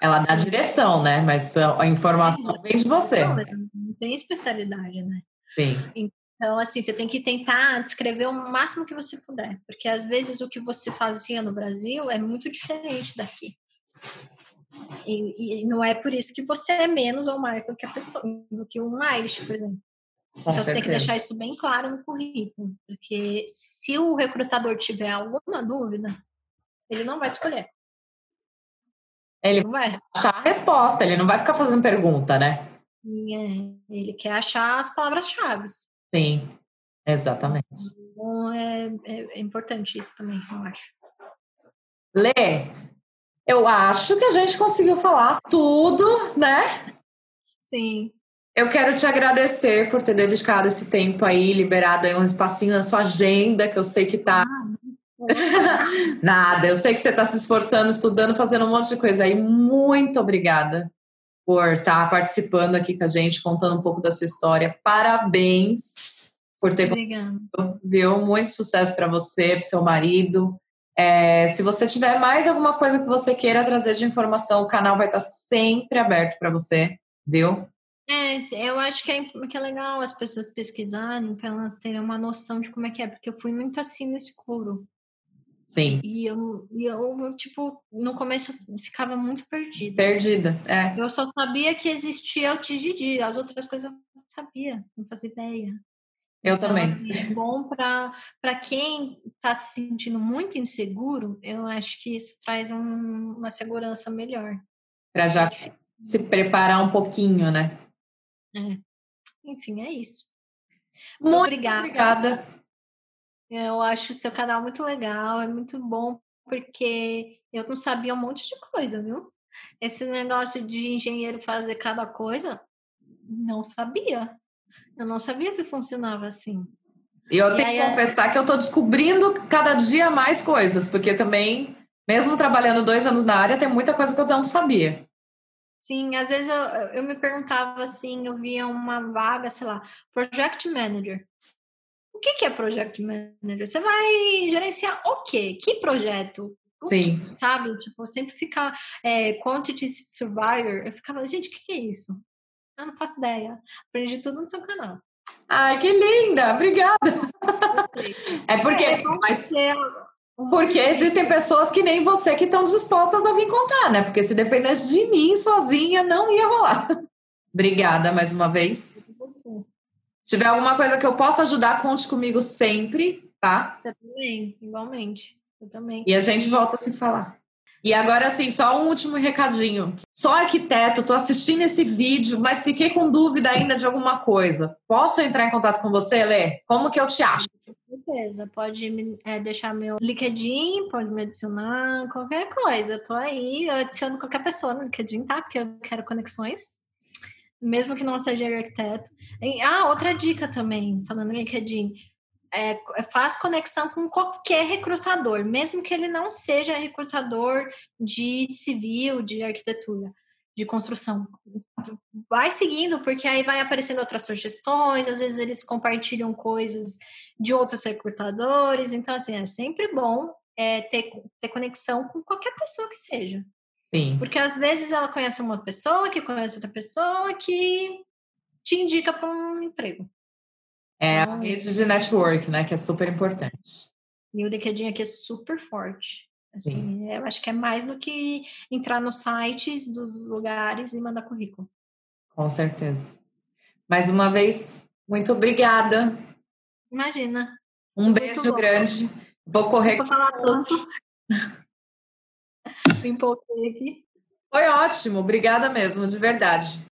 Ela dá direção, né? Mas a informação vem de você. Não tem especialidade, né? Sim. Então, assim, você tem que tentar descrever o máximo que você puder, porque às vezes o que você fazia no Brasil é muito diferente daqui. E, e não é por isso que você é menos ou mais do que a pessoa, do que um Irish, por exemplo. Com então certeza. você tem que deixar isso bem claro no currículo, porque se o recrutador tiver alguma dúvida, ele não vai te escolher. Ele vai achar a resposta, ele não vai ficar fazendo pergunta, né? É, ele quer achar as palavras-chave. Sim, exatamente. Então é, é, é importante isso também, eu acho. Lê, eu acho que a gente conseguiu falar tudo, né? Sim. Eu quero te agradecer por ter dedicado esse tempo aí, liberado aí um espacinho na sua agenda, que eu sei que tá. Ah, Nada, eu sei que você está se esforçando, estudando, fazendo um monte de coisa aí. Muito obrigada por estar tá participando aqui com a gente, contando um pouco da sua história. Parabéns por ter Obrigada. viu? Muito sucesso para você, para seu marido. É, se você tiver mais alguma coisa que você queira trazer de informação, o canal vai estar sempre aberto para você, viu? É, eu acho que é, que é legal as pessoas pesquisarem para elas terem uma noção de como é que é, porque eu fui muito assim no escuro. Sim. E eu, e eu, tipo, no começo eu ficava muito perdida. Perdida, é. Eu só sabia que existia o TGD, as outras coisas eu não sabia, não fazia ideia. Eu então, também. Assim, é bom para quem está se sentindo muito inseguro, eu acho que isso traz um, uma segurança melhor. Para já se preparar um pouquinho, né? É. Enfim, é isso. Muito, muito obrigada. obrigada. Eu acho o seu canal muito legal, é muito bom, porque eu não sabia um monte de coisa, viu? Esse negócio de engenheiro fazer cada coisa, não sabia. Eu não sabia que funcionava assim. E eu e tenho que confessar que eu estou descobrindo cada dia mais coisas, porque também, mesmo trabalhando dois anos na área, tem muita coisa que eu não sabia. Sim, às vezes eu, eu me perguntava assim, eu via uma vaga, sei lá, project manager que, que é Project Manager? Você vai gerenciar o quê? Que projeto? Sim. sabe? Tipo, sempre ficar é, Quantity Survivor. Eu ficava, gente, o que, que é isso? Eu não faço ideia. Aprendi tudo no seu canal. Ai, que linda! Obrigada! É porque. É, mas, porque existem pessoas que nem você que estão dispostas a vir contar, né? Porque se dependesse de mim sozinha, não ia rolar. Obrigada mais uma vez. Se tiver alguma coisa que eu possa ajudar, conte comigo sempre, tá? Eu também, igualmente. Eu também. E a gente volta a se falar. E agora, assim, só um último recadinho. Sou arquiteto, tô assistindo esse vídeo, mas fiquei com dúvida ainda de alguma coisa. Posso entrar em contato com você, Lê? Como que eu te acho? Certeza. Pode me, é, deixar meu LinkedIn, pode me adicionar, qualquer coisa. Eu tô aí, eu adiciono qualquer pessoa no LinkedIn, tá? Porque eu quero conexões mesmo que não seja arquiteto. E, ah, outra dica também, falando em LinkedIn, é, faz conexão com qualquer recrutador, mesmo que ele não seja recrutador de civil, de arquitetura, de construção. Vai seguindo, porque aí vai aparecendo outras sugestões, às vezes eles compartilham coisas de outros recrutadores, então assim, é sempre bom é, ter, ter conexão com qualquer pessoa que seja. Sim. Porque às vezes ela conhece uma pessoa que conhece outra pessoa que te indica para um emprego. É a rede de network, né? Que é super importante. E o LinkedIn aqui é super forte. Assim, eu acho que é mais do que entrar nos sites dos lugares e mandar currículo. Com certeza. Mais uma vez, muito obrigada. Imagina. Um muito beijo bom. grande. Vou correr. Vou falar tanto. Me empolguei aqui. Foi ótimo, obrigada mesmo, de verdade.